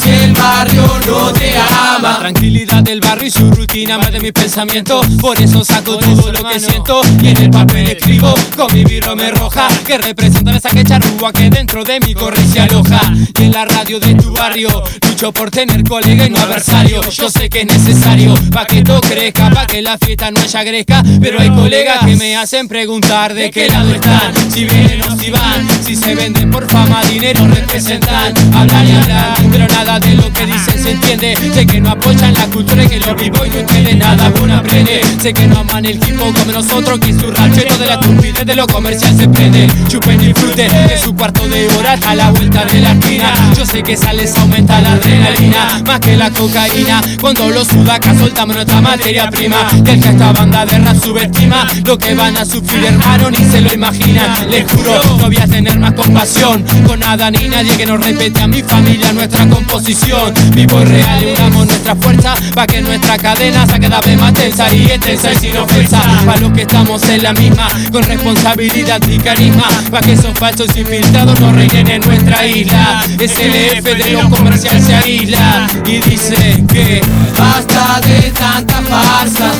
Speaker 15: si el barrio no te ama. Tranquilidad del barrio y su rutina más de mi pensamiento. Por eso saco todo lo que siento y en el papel escribo con mi birro me roja que representa esa que charrúa que dentro de mi corre y se aloja. Y en la radio de tu barrio lucho por tener colega y no adversario. Yo sé que es necesario pa' que todo crezca, pa' que la fiesta no haya greca. Pero hay colegas que me hacen preguntar de qué lado están, si vienen o si van, si se venden por fama, dinero representan. Hablan y hablan, pero nada de lo que dicen se entiende. Sé que no apoyan la cultura que lo vivo y entienden nada, bueno aprende. Sé que no aman el hip hop como nosotros, que su ranchero de la estupidez de lo comercial se prende. Chupen y disfruten de su cuarto de hora a la vuelta de la esquina. Yo sé que sales aumenta la adrenalina, más que la cocaína. Cuando los sudacas soltamos nuestra materia prima. Y el que esta banda de rap subestima lo que van a sufrir, hermano, ni se lo imaginan. Les juro, no voy a tener más compasión con nada ni nadie que nos respete a mi familia, nuestra composición. Vivo real y unamos nuestra fuerza para que nuestra cadena sea cada vez más tensa y extensa y sin ofensa. Para los que estamos en la misma, con responsabilidad y carisma, para que esos falsos infiltrados no reinen en nuestra isla. Es el F de lo comercial se aísla y dice que basta de tanta farsa.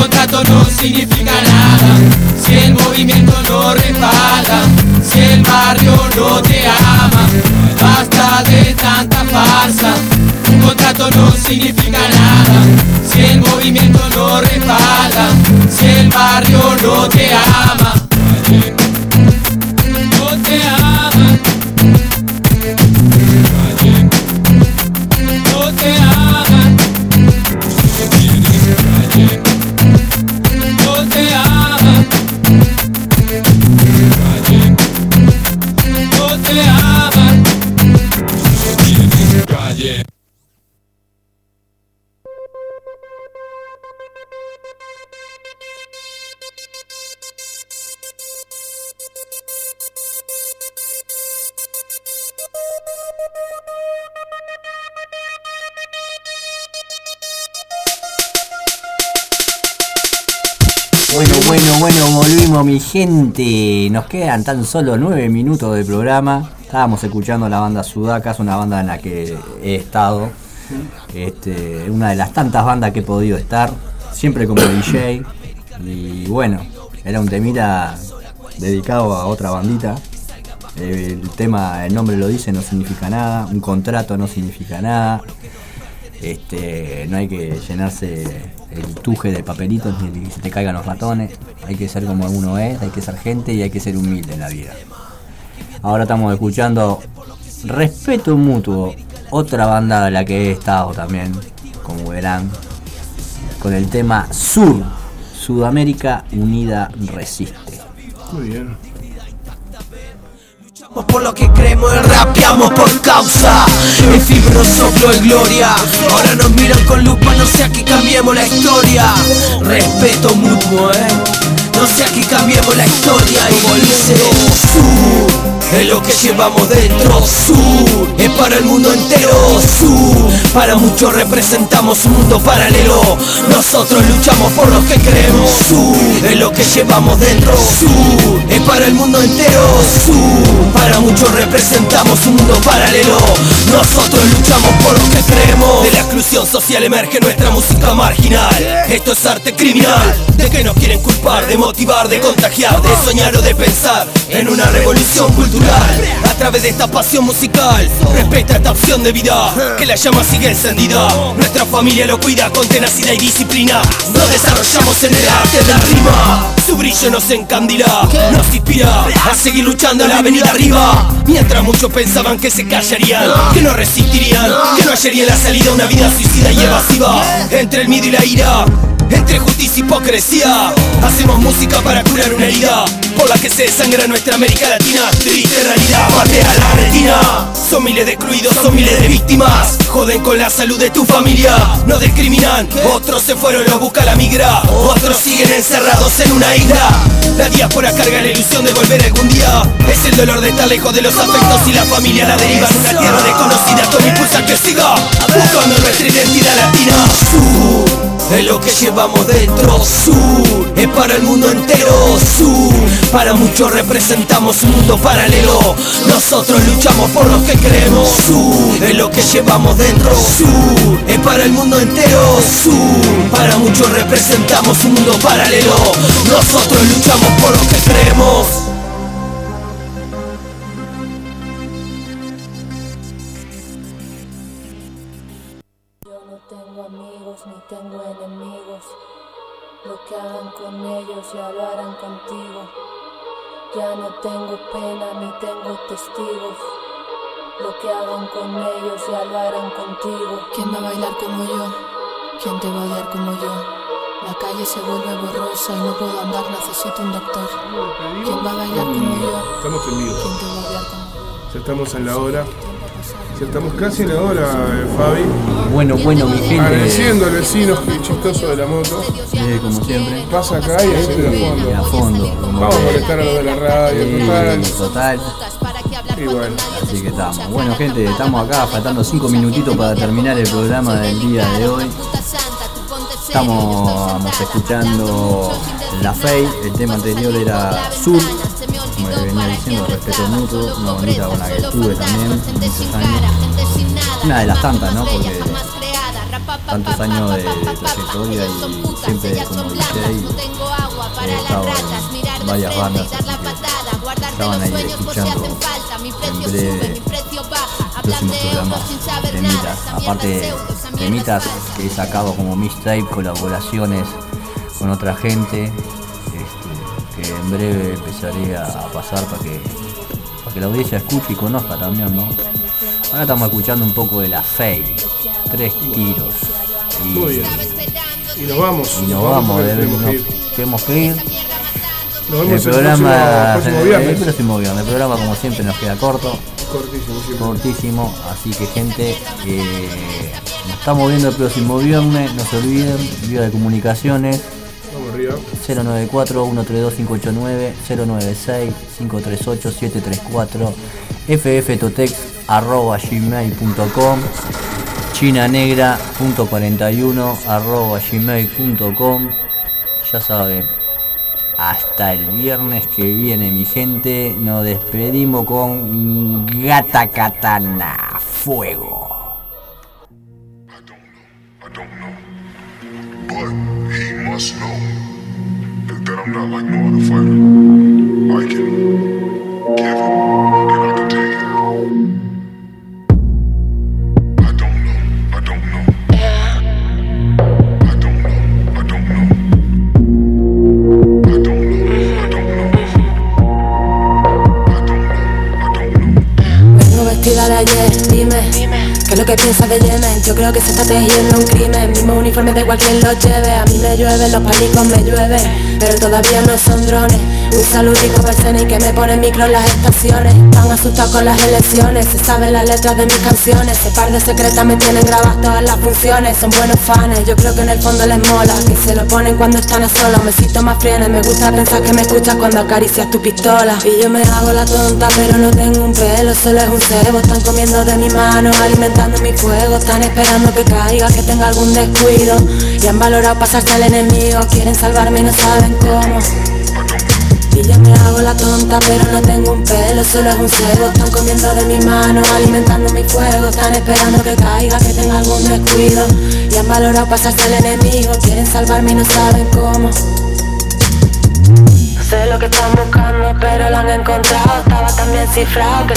Speaker 15: Un contrato no significa nada si el movimiento no respalda, si el barrio no te ama. Basta de tanta farsa. Un contrato no significa nada si el movimiento no respalda, si el barrio no te ama.
Speaker 11: Gente. Nos quedan tan solo nueve minutos de programa. Estábamos escuchando la banda Sudacas, una banda en la que he estado. Este, una de las tantas bandas que he podido estar, siempre como DJ. Y bueno, era un temita dedicado a otra bandita. El tema, el nombre lo dice, no significa nada. Un contrato no significa nada. Este, no hay que llenarse el tuje de papelitos ni que se te caigan los ratones. Hay que ser como uno es, hay que ser gente y hay que ser humilde en la vida. Ahora estamos escuchando Respeto Mutuo, otra banda de la que he estado también, como verán, con el tema Sur, Sudamérica Unida Resiste.
Speaker 10: Muy bien.
Speaker 4: Luchamos por lo que creemos, rapeamos por causa. El fibro soplo de gloria. Ahora nos miran con lupa, no sea que cambiemos la historia. Respeto mutuo, eh. No sea que cambiemos la historia. Y Sur,
Speaker 3: es lo que llevamos dentro. Sur es para el mundo entero. Sur para muchos representamos un mundo paralelo. Nosotros luchamos por los que creemos. Sur es lo que llevamos dentro. Sur es para el mundo entero. Sur para muchos representamos un mundo paralelo. Nosotros luchamos por los que creemos. De la exclusión social emerge nuestra música marginal. Esto es arte criminal. De que nos quieren culpar, de motivar, de contagiar, de soñar o de pensar en una revolución cultural. A través de esta pasión musical, respeta esta opción de vida. Que la llama sigue encendida. Nuestra familia lo cuida con tenacidad y disciplina. Nos desarrollamos en el arte de la rima. Su brillo nos encandila, nos inspira a seguir luchando en la avenida arriba. Mientras muchos pensaban que se callarían, que no resistirían, que no hallarían la salida una vida suicida y evasiva. Entre el miedo y la ira, entre justicia y hipocresía Hacemos música para curar una herida Por la que se desangra nuestra América Latina Triste realidad, patea la retina. Son miles de excluidos, son miles de víctimas Joden con la salud de tu familia No discriminan, otros se fueron, los busca la migra Otros siguen encerrados en una isla. La diáspora carga la ilusión de volver algún día Es el dolor de estar lejos de los afectos y la familia La deriva en una tierra desconocida Con impulsa que siga Buscando nuestra identidad latina es lo que llevamos dentro. Sur es para el mundo entero. Sur para muchos representamos un mundo paralelo. Nosotros luchamos por los que creemos. Sur es lo que llevamos dentro. Sur es para el mundo entero. Sur para muchos representamos un mundo paralelo. Nosotros luchamos por los que creemos
Speaker 30: Hagan con ellos lo harán contigo. Ya no tengo pena ni tengo testigos. Lo que hagan con ellos ya lo harán contigo. ¿Quién va a bailar como yo? ¿Quién te va a odiar como yo? La calle se vuelve borrosa y no puedo andar, necesito un doctor. ¿Quién va a bailar como yo?
Speaker 10: Estamos en vivo.
Speaker 30: ¿Quién te va a odiar como
Speaker 10: Ya estamos en la hora. Estamos casi en la hora, eh, Fabi.
Speaker 11: Bueno, bueno, mi gente.
Speaker 10: Agradeciendo al vecino chistoso de la moto.
Speaker 11: Eh, como siempre.
Speaker 10: Pasa acá y hace a fondo.
Speaker 11: A fondo.
Speaker 10: Vamos a molestar a los de la radio, total.
Speaker 11: total.
Speaker 10: Y bueno.
Speaker 11: Así que estamos. Bueno, gente, estamos acá, faltando cinco minutitos para terminar el programa del día de hoy. Estamos escuchando La Fey, el tema anterior era Sur, le venía diciendo, respeto mutuo, una bonita con la que estuve también, muchos años. Una de las tantas, ¿no? Porque tantos años de, de trayectoria y siempre como DJ he estado en varias bandas, que estaban ahí escuchando en breve próximos programas temitas, aparte temitas que he sacado como mixtape, colaboraciones con otra gente, que en breve empezaré a pasar para que, para que la audiencia escuche y conozca también, ¿no? Ahora estamos escuchando un poco de la Fey, tres tiros. Y,
Speaker 10: Muy bien. Y nos vamos.
Speaker 11: y nos vamos,
Speaker 10: porque
Speaker 11: de-
Speaker 10: tenemos que ir.
Speaker 11: nos- tenemos que ir.
Speaker 10: Nos vemos
Speaker 11: el programa,
Speaker 10: próximo
Speaker 11: el-
Speaker 10: viernes.
Speaker 11: el próximo viernes. El programa como siempre nos queda corto.
Speaker 10: Cortísimo, siempre.
Speaker 11: Cortísimo, así que gente, eh, nos estamos viendo el próximo viernes, no se olviden, vía de comunicaciones
Speaker 10: Vamos arriba.
Speaker 11: 094-132-589, 096-538-734, fftotex arroba gmail.com, chinanegra.41 arroba gmail.com, ya saben, hasta el viernes que viene mi gente, nos despedimos con Gata Katana, fuego.
Speaker 31: He must know I'm not like oh, no other fighter. I can give it,
Speaker 30: ¿Qué es lo que piensas de Yemen? Yo creo que se está tejiendo un crimen Mismo uniforme da igual quien lo lleve A mí me llueven, los palicos me llueven Pero todavía no son drones Un saludico al y que me pone micro en las estaciones. Están asustados con las elecciones Se saben las letras de mis canciones. Ese par de secretas me tienen grabadas todas las funciones. Son buenos fans, yo creo que en el fondo les mola. Que se lo ponen cuando están a solas. Me siento más frienes, me gusta pensar que me escuchas cuando acaricias tu pistola. Y yo me hago la tonta pero no tengo un pelo Solo es un cebo, están comiendo de mi mano Alimentando mi fuego, están esperando que caiga Que tenga algún descuido. Y han valorado pasarse al enemigo Quieren salvarme y no saben cómo yo me hago la tonta pero no tengo un pelo, solo es un cebo Están comiendo de mi mano, alimentando mi fuego. Están esperando que caiga, que tenga algún descuido. Y han valorado pasarse al enemigo. Quieren salvarme y no saben cómo. No sé lo que están buscando pero lo han encontrado. Estaba tan bien cifrado que